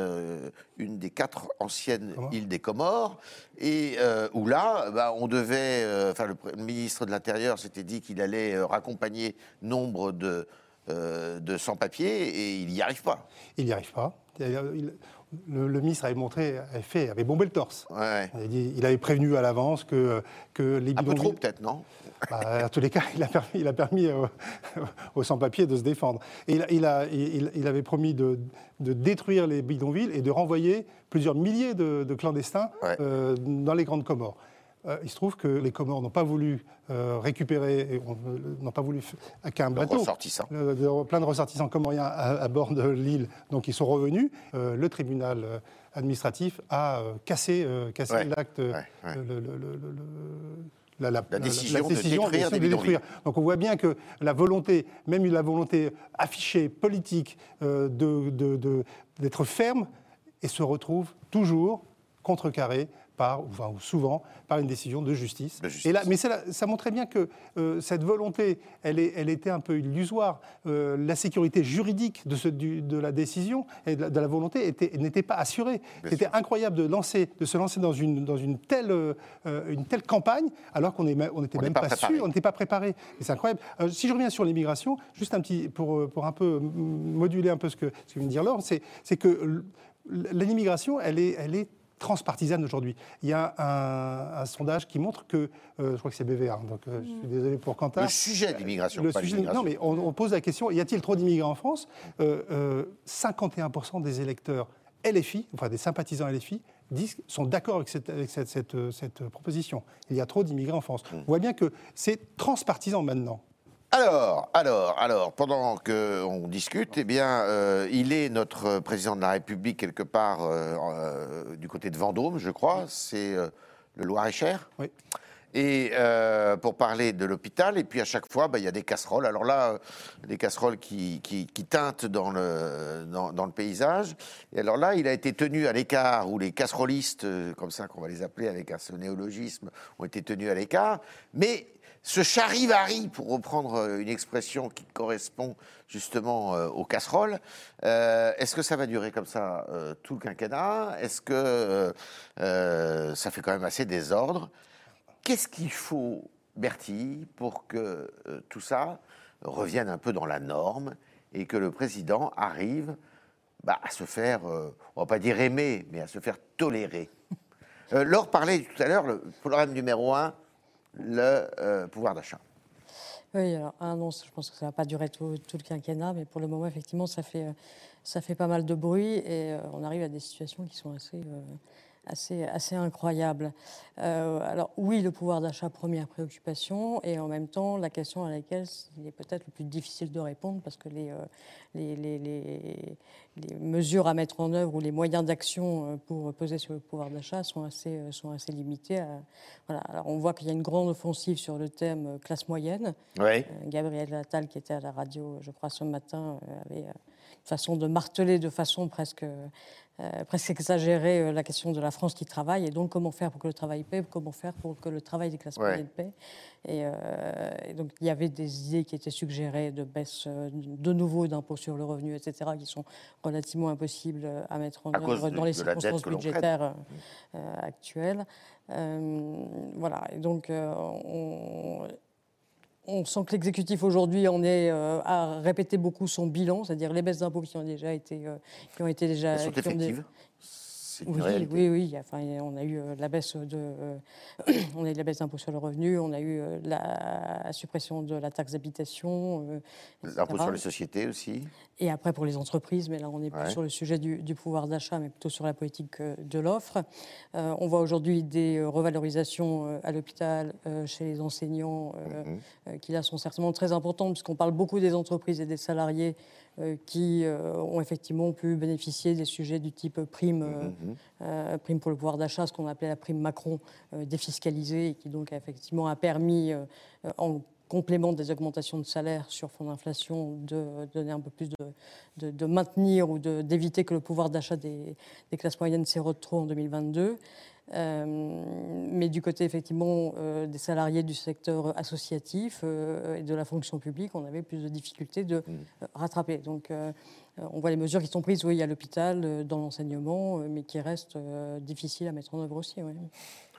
une des quatre anciennes îles des Comores, et où là, bah, on devait, enfin, le, ministre de l'Intérieur s'était dit qu'il allait raccompagner nombre de, de sans-papiers, et il n'y arrive pas. Il n'y arrive pas. Le, ministre avait montré, avait fait, avait bombé le torse. Il, avait prévenu à l'avance que, que les bidonvilles... Un peu trop peut-être, non? Bah, en tous les cas, il a permis, il a permis aux sans-papiers de se défendre. Et il, a, il, avait promis de, détruire les bidonvilles et de renvoyer plusieurs milliers de, clandestins euh, dans les grandes Comores. Euh, il se trouve que les Comores n'ont pas voulu récupérer, n'ont pas voulu qu'un bateau, ressortissants. plein de ressortissants comoriens à, bord de l'île, donc ils sont revenus. le tribunal administratif a cassé, cassé l'acte, la, décision, de, détruire, Donc on voit bien que la volonté, même la volonté affichée politique euh, d'être ferme, et se retrouve toujours contrecarrée par, enfin, souvent, par une décision de justice. Et là, mais ça montrait bien que euh, cette volonté, elle, est, elle, était un peu illusoire. Euh, la sécurité juridique de, ce, de, la décision et de la, volonté n'était pas assurée. C'était incroyable de, lancer, de se lancer dans une, dans une, telle, euh, une telle campagne alors qu'on n'était on même pas, sûr, on n'était pas préparé. C'est incroyable. si je reviens sur l'immigration, juste un petit, pour, pour un peu moduler un peu ce que, ce que vient de dire Laure, c'est que l'immigration, elle est, elle est transpartisane aujourd'hui. Il y a un, sondage qui montre que, euh, je crois que c'est BVA, donc euh, je suis désolé pour Quentin. Le sujet d'immigration. Le sujet, non, mais on, pose la question y a-t-il trop d'immigrés en France? 51% euh, des électeurs LFI, enfin des sympathisants LFI, disent, sont d'accord avec, cette, cette, proposition. Il y a trop d'immigrés en France. Hmm. On voit bien que c'est transpartisan maintenant. Alors, alors, alors, pendant qu'on discute, eh bien, euh, il est notre président de la République quelque part euh, euh, du côté de Vendôme, je crois. C'est le Loir-et-Cher. Oui. Et pour parler de l'hôpital, et puis à chaque fois, bah, il y a des casseroles. Alors là, des casseroles qui, qui, teintent dans le, dans, dans, le paysage. Et alors là, il a été tenu à l'écart, ou les casserolistes, comme ça qu'on va les appeler avec un ce néologisme, ont été tenus à l'écart. Mais ce charivari, pour reprendre euh, une expression qui correspond justement euh, aux casseroles, euh, est-ce que ça va durer comme ça tout le quinquennat? Est-ce que ça fait quand même assez désordre? Qu'est-ce qu'il faut Bertille pour que tout ça revienne un peu dans la norme et que le président arrive bah, à se faire, on va pas dire aimer, mais à se faire tolérer? Laure parlait tout à l'heure, le problème numéro un, le euh, pouvoir d'achat. Oui, alors, un je pense que ça ne va pas durer tout, le quinquennat, mais pour le moment, effectivement, ça fait, euh, ça fait pas mal de bruit et euh, on arrive à des situations qui sont assez, assez, assez incroyables. Euh, alors, oui, le pouvoir d'achat, première préoccupation, et en même temps, la question à laquelle il est peut-être le plus difficile de répondre parce que les, euh, les, les, les- les mesures à mettre en œuvre ou les moyens d'action euh, pour peser sur le pouvoir d'achat sont assez, sont assez limités. à- voilà. Alors, on voit qu'il y a une grande offensive sur le thème classe moyenne. Oui. Euh, Gabriel Attal, qui était à la radio, je crois, ce matin, avait une façon de marteler de façon presque, euh, presque exagérée euh, la question de la France qui travaille et donc comment faire pour que le travail paie, comment faire pour que le travail des classes Ouais. moyennes paie. Et, euh, et donc il y avait des idées qui étaient suggérées de baisse de nouveau d'impôts sur le revenu, etc., qui sont relativement impossibles à mettre en À œuvre de- dans les circonstances budgétaires euh, actuelles. Voilà, et donc on, on sent que l'exécutif aujourd'hui en est euh, à répéter beaucoup son bilan, c'est-à-dire les baisses d'impôts qui ont déjà été, euh, qui ont été déjà qui ont. C'est oui, réalité. oui, oui. Enfin, on a eu euh, la baisse de, euh, on a eu la baisse d'impôt sur le revenu, on a eu euh, la, suppression de la taxe d'habitation, euh, L'impôt sur les sociétés aussi. Et après pour les entreprises, mais là on n'est plus sur le sujet du, du pouvoir d'achat, mais plutôt sur la politique euh, de l'offre. Euh, on voit aujourd'hui des euh, revalorisations euh, à l'hôpital, euh, chez les enseignants, euh, Mhm. euh, qui là sont certainement très importantes, puisqu'on parle beaucoup des entreprises et des salariés euh, qui euh, ont effectivement pu bénéficier des sujets du type prime, euh, Mhm. euh, prime pour le pouvoir d'achat, ce qu'on appelait la prime Macron euh, défiscalisée, et qui donc effectivement a permis, euh, euh, en complément des augmentations de salaire sur fond d'inflation, de donner un peu plus de, de- de maintenir ou d'éviter que le pouvoir d'achat des, des classes moyennes s'érode trop en 2022. Euh, mais du côté effectivement euh, des salariés du secteur associatif euh, et de la fonction publique, on avait plus de difficultés de euh, rattraper. Donc on voit les mesures qui sont prises, oui, à l'hôpital, dans l'enseignement, mais qui restent difficiles à mettre en œuvre aussi. oui.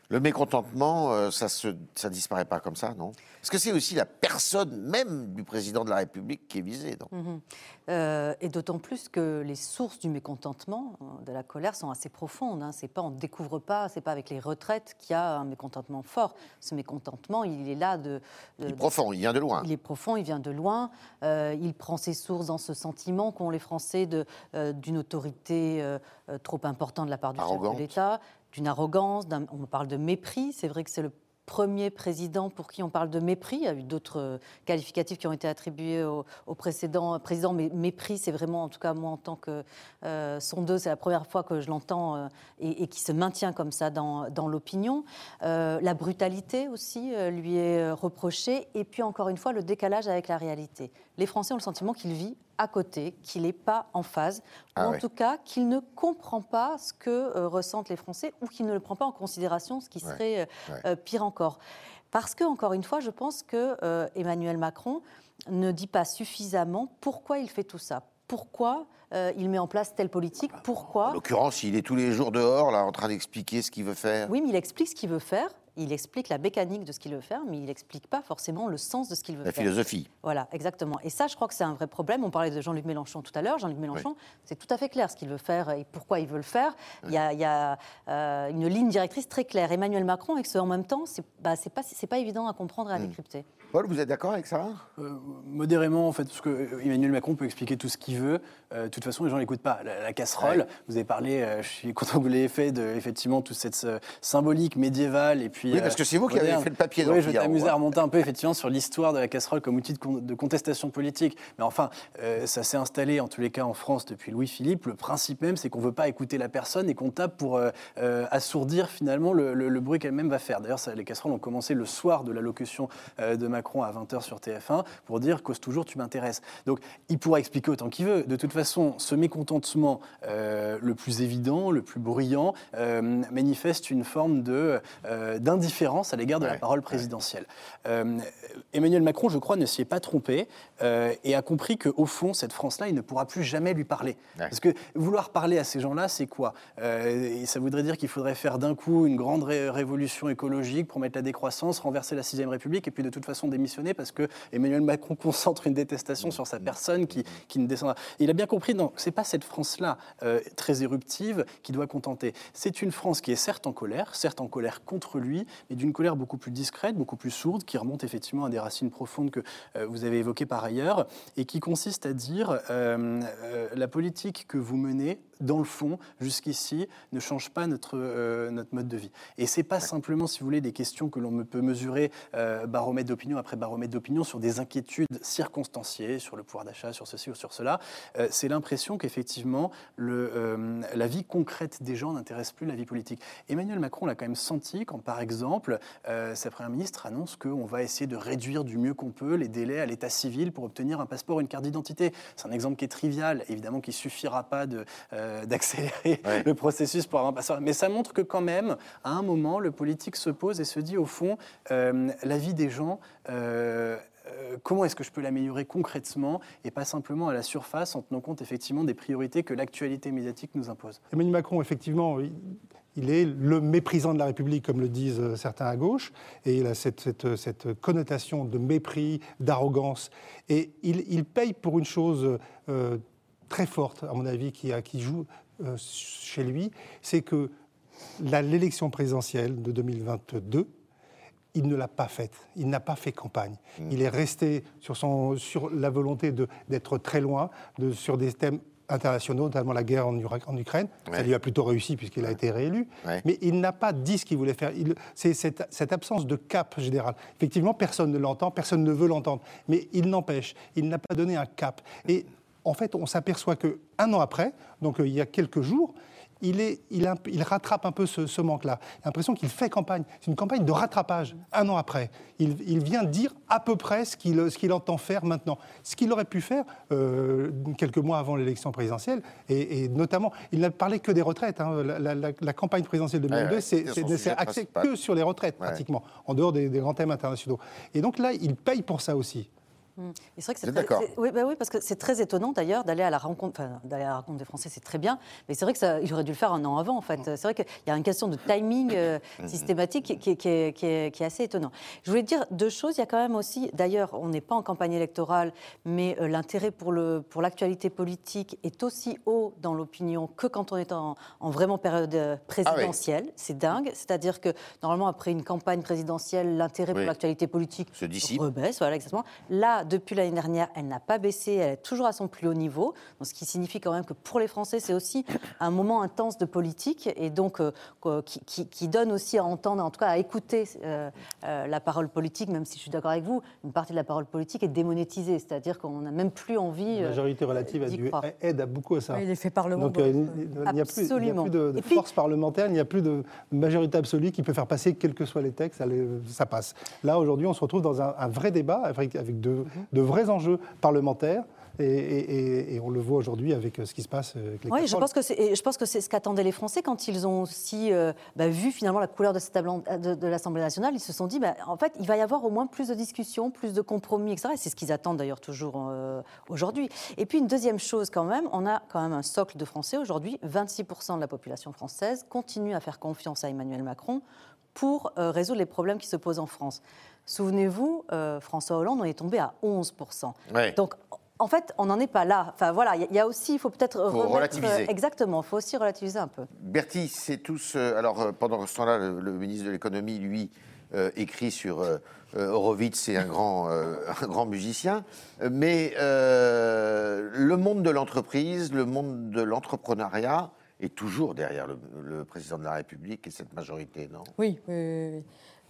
Le mécontentement, euh, ça ne disparaît pas comme ça, non? Parce que c'est aussi la personne même du président de la République qui est visée. non? Mhm. Euh, et d'autant plus que les sources du mécontentement, euh, de la colère, sont assez profondes. Hein. C'est pas, on ne découvre pas, c'est pas avec les retraites qu'il y a un mécontentement fort. Ce mécontentement, il est là de. de- Il est profond, il vient de loin. Il est profond, il vient de loin. Euh, il prend ses sources dans ce sentiment qu'ont les Français de, euh, d'une autorité trop importante de la part du chef de l'État, d'une arrogance. on parle de mépris. C'est vrai que c'est le premier président pour qui on parle de mépris. Il y a eu d'autres euh, qualificatifs qui ont été attribués au, précédent président, mais mépris, c'est vraiment, en tout cas moi en tant que euh, c'est la première fois que je l'entends euh, et, qui se maintient comme ça dans, l'opinion. Euh, la brutalité aussi euh, lui est euh, reprochée, et puis encore une fois le décalage avec la réalité. Les Français ont le sentiment qu'il vit à côté, qu'il n'est pas en phase, ou Ah en tout cas qu'il ne comprend pas ce que euh, ressentent les Français, ou qu'il ne le prend pas en considération, ce qui serait euh, Ouais. euh, pire encore. Parce que, encore une fois, je pense que Emmanuel Macron ne dit pas suffisamment pourquoi il fait tout ça. Pourquoi euh, il met en place telle politique Pourquoi En l'occurrence, il est tous les jours dehors, là, en train d'expliquer ce qu'il veut faire. Oui, mais il explique ce qu'il veut faire. Il explique la mécanique de ce qu'il veut faire, mais il n'explique pas forcément le sens de ce qu'il veut La faire. philosophie. Voilà, exactement. Et ça, je crois que c'est un vrai problème. On parlait de Jean-Luc Mélenchon tout à l'heure. Jean-Luc Mélenchon, c'est tout à fait clair ce qu'il veut faire et pourquoi il veut le faire. Il y a, il y a, euh, une ligne directrice très claire. Emmanuel Macron, avec ce en même temps, c'est bah, pas, pas évident à comprendre et à décrypter. Paul, vous êtes d'accord avec ça? Euh, modérément, en fait, parce que euh, Emmanuel Macron peut expliquer tout ce qu'il veut. Euh, de toute façon, les gens n'écoutent pas. La, la casserole, Ouais. vous avez parlé, euh, je suis content que vous l'ayez fait, de effectivement toute cette symbolique médiévale et puis. Oui, parce que c'est vous qui avez fait le papier Oui, je vais t'amuser hein. à remonter un peu effectivement sur l'histoire de la casserole comme outil de, con- de contestation politique. Mais enfin, ça s'est installé en tous les cas en France depuis Louis-Philippe. Le principe même, c'est qu'on ne veut pas écouter la personne et qu'on tape pour assourdir finalement le, le- le bruit qu'elle-même va faire. D'ailleurs, les casseroles ont commencé le soir de l'allocution de Macron à 20h sur TF1 pour dire cause toujours tu m'intéresses. Donc il pourra expliquer autant qu'il veut. De toute façon, ce mécontentement euh, le plus évident, le plus bruyant, euh, manifeste une forme de, euh, d'indifférence à l'égard de la parole présidentielle. Euh, Emmanuel Macron, je crois, ne s'y est pas trompé euh, et a compris qu'au fond, cette France-là, il ne pourra plus jamais lui parler. Parce que vouloir parler à ces gens-là, c'est quoi? Euh, et Ça voudrait dire qu'il faudrait faire d'un coup une grande ré- révolution écologique pour mettre la décroissance, renverser la Sixième République et puis de toute façon démissionner parce que Emmanuel Macron concentre une détestation sur sa personne qui, ne descendra. Il a bien compris, non, c'est pas cette France-là euh, très éruptive qui doit contenter. C'est une France qui est certes en colère, certes en colère contre lui, mais d'une colère beaucoup plus discrète, beaucoup plus sourde, qui remonte effectivement à des racines profondes que euh, vous avez évoquées par ailleurs, et qui consiste à dire euh, la politique que vous menez, dans le fond, jusqu'ici, ne change pas notre, euh, notre mode de vie. Et c'est pas simplement, si vous voulez, des questions que l'on peut mesurer euh, baromètre d'opinion après baromètre d'opinion sur des inquiétudes circonstanciées, sur le pouvoir d'achat, sur ceci ou sur cela. Euh, c'est l'impression qu'effectivement, euh, la vie concrète des gens n'intéresse plus la vie politique. Emmanuel Macron l'a quand même senti quand, par exemple, sa première ministre annonce qu'on va essayer de réduire du mieux qu'on peut les délais à l'état civil pour obtenir un passeport ou une carte d'identité. C'est un exemple qui est trivial, évidemment, qui suffira pas de, euh, d'accélérer le processus pour avoir un passeport. Mais ça montre que quand même, à un moment, le politique se pose et se dit, au fond, euh, la vie des gens... euh, comment est-ce que je peux l'améliorer concrètement et pas simplement à la surface en tenant compte effectivement des priorités que l'actualité médiatique nous impose? Emmanuel Macron, effectivement, il- est le méprisant de la République, comme le disent certains à gauche, et il a cette, cette- cette connotation de mépris, d'arrogance. Et il, il paye pour une chose euh, très forte, à mon avis, qui, joue euh, chez lui, c'est que l'élection présidentielle de 2022, il ne l'a pas faite. Il n'a pas fait campagne. Il est resté sur, son, sur la volonté d'être très loin, de, sur des thèmes internationaux, notamment la guerre en, Ukraine. Ça Ouais. lui a plutôt réussi puisqu'il a été réélu. Mais il n'a pas dit ce qu'il voulait faire. C'est cette, cette absence de cap général. Effectivement, personne ne l'entend, personne ne veut l'entendre. Mais il n'empêche, il n'a pas donné un cap. Et en fait, on s'aperçoit qu'un an après, donc euh, il y a quelques jours, il, est, il, a- il rattrape un peu ce, ce manque-là. J'ai l'impression qu'il fait campagne. C'est une campagne de rattrapage, un an après. Il, il vient dire à peu près ce qu'il entend faire maintenant. Ce qu'il aurait pu faire euh, quelques mois avant l'élection présidentielle, et, et notamment, il n'a parlé que des retraites. hein. La, la- la- la campagne présidentielle de 2022, Ouais, ouais, c'est axé principal. que sur les retraites, Ouais. pratiquement, en dehors des, des grands thèmes internationaux. Et donc là, il paye pour ça aussi. Mm. C'est vrai que c'est d'accord oui, bah oui, parce que c'est très étonnant d'ailleurs d'aller à la rencontre, enfin, d'aller à la rencontre des Français, c'est très bien, mais c'est vrai que ça, il aurait dû le faire un an avant en fait. C'est vrai qu'il y a une question de timing euh, systématique qui, qui est- qui est, qui est- qui est assez étonnant. Je voulais dire deux choses. Il y a quand même aussi, d'ailleurs, on n'est pas en campagne électorale, mais euh, l'intérêt pour le pour l'actualité politique est aussi haut dans l'opinion que quand on est en, en vraiment période euh, présidentielle. C'est dingue. C'est-à-dire que normalement après une campagne présidentielle, l'intérêt Oui. pour l'actualité politique Se dissipe. rebaisse, voilà exactement. Là, depuis l'année dernière, elle n'a pas baissé, elle est toujours à son plus haut niveau, donc ce qui signifie quand même que pour les Français, c'est aussi un moment intense de politique et donc euh, quoi, qui, qui- qui donne aussi à entendre, en tout cas à écouter euh, euh, la parole politique, même si je suis d'accord avec vous, une partie de la parole politique est démonétisée, c'est-à-dire qu'on n'a même plus envie. La euh, majorité relative a dû, aide à beaucoup à ça. Oui, l'effet parlement Donc euh, il n'y a plus, il n'y a Absolument. plus de, de Et puis- force parlementaire, il n'y a plus de majorité absolue qui peut faire passer quels que soient les textes, ça, les- ça passe. Là, aujourd'hui, on se retrouve dans un, un vrai débat avec, avec de, Mhm. De vrais enjeux parlementaires. Et, et- et- et on le voit aujourd'hui avec euh, ce qui se passe avec les Oui, je pense que c'est, et je pense que c'est ce qu'attendaient les Français quand ils ont aussi euh, bah, vu finalement la couleur de, cette table- de, de l'Assemblée nationale. Ils se sont dit, bah, en fait, il va y avoir au moins plus de discussions, plus de compromis, etc. Et c'est ce qu'ils attendent d'ailleurs toujours euh, aujourd'hui. Et puis une deuxième chose quand même, on a quand même un socle de Français aujourd'hui. 26% de la population française continue à faire confiance à Emmanuel Macron pour euh, résoudre les problèmes qui se posent en France. Souvenez-vous, euh, François Hollande, on est tombé à 11%. Ouais. Donc, en fait, on n'en est pas là. Enfin, voilà, il y a- aussi, il faut peut-être relativiser. exactement, il faut aussi relativiser un peu. Bertie, c'est tous. euh, alors, euh, pendant ce temps-là, le, le ministre de l'économie, lui, euh, écrit sur euh, euh, Horowitz, c'est un grand, euh, un grand musicien. Euh, Mais euh, le monde de l'entreprise, le monde de l'entrepreneuriat est toujours derrière le, le président de la République et cette majorité, non? Oui, oui, oui, oui.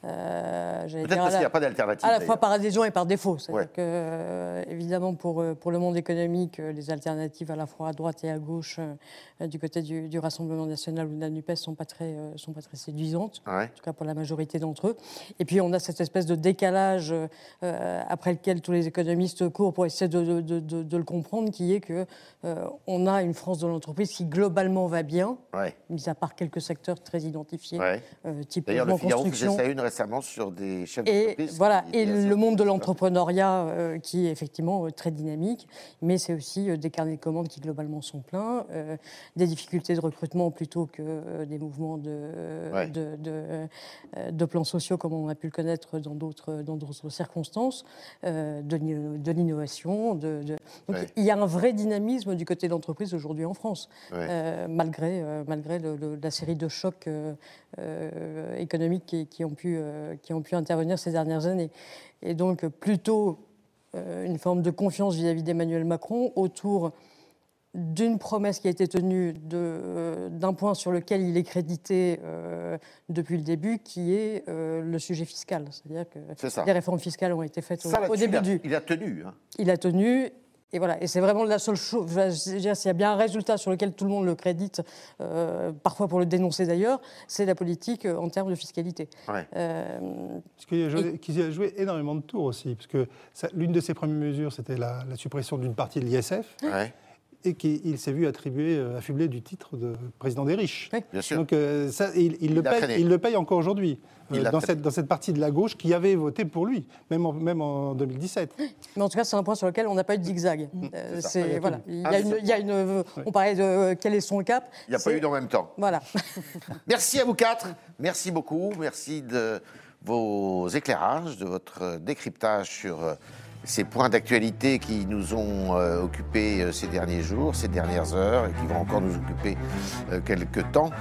Euh, Peut-être parce qu'il n'y a pas d'alternative. à la fois par adhésion et par défaut. C'est-à-dire Ouais. que, euh, évidemment, pour, euh, pour le monde économique, euh, les alternatives à la fois à droite et à gauche, euh, du côté du, du Rassemblement national ou de la NUPES, sont pas très, euh, sont pas très séduisantes, Ouais. en tout cas pour la majorité d'entre eux. Et puis, on a cette espèce de décalage après lequel tous les économistes courent pour essayer de, de- de- de- de le comprendre, qui est que on a une France de l'entreprise qui globalement va bien, Ouais. mis à part quelques secteurs très identifiés, type D'ailleurs, le Figaro construction. Récemment sur des chefs Et d'entreprise. voilà, et étaient assez le monde de l'entrepreneuriat euh, qui est effectivement euh, très dynamique, mais c'est aussi euh, des carnets de commandes qui globalement sont pleins, des difficultés de recrutement plutôt que des mouvements de, Ouais. de, de, de plans sociaux comme on a pu le connaître dans d'autres dans d'autres circonstances, de, l'in- de l'innovation. De, de- Donc Ouais. il y a un vrai dynamisme du côté de l'entreprise aujourd'hui en France, Ouais. malgré, malgré le- le- la série de chocs économiques qui, qui ont pu, qui ont pu intervenir ces dernières années. Et donc plutôt euh, une forme de confiance vis-à-vis d'Emmanuel Macron autour d'une promesse qui a été tenue de, euh, d'un point sur lequel il est crédité euh, depuis le début, qui est euh, le sujet fiscal. C'est-à-dire que les réformes fiscales ont été faites au- Ça, au, là-dessus, début il a, du... il a tenu. hein. Il a tenu. Et voilà, et c'est vraiment la seule chose. je veux dire, S'il y a bien un résultat sur lequel tout le monde le crédite, euh, parfois pour le dénoncer d'ailleurs, c'est la politique euh, en termes de fiscalité. Ouais. Euh, Parce qu'il a, joué, qu'il a joué énormément de tours aussi, parce que l'une de ses premières mesures, c'était la, la suppression d'une partie de l'ISF, Ouais. Et qu'il s'est vu attribuer, euh, affublé du titre de président des riches. Bien sûr. Donc euh, ça, il, il le paye, il le paye encore aujourd'hui, euh, dans, cette, dans cette partie de la gauche qui avait voté pour lui, même en, même en 2017. Mais en tout cas, c'est un point sur lequel on n'a pas eu de zigzag. Euh, ça. il voilà. Il Ah, une, y a une- on parlait de euh, quel est son cap. Il n'y a pas eu en même temps. Voilà. Merci à vous quatre. Merci beaucoup. Merci de vos éclairages, de votre décryptage sur euh, ces points d'actualité qui nous ont euh, occupés euh, ces derniers jours, ces dernières heures et qui vont encore nous occuper euh, quelques temps.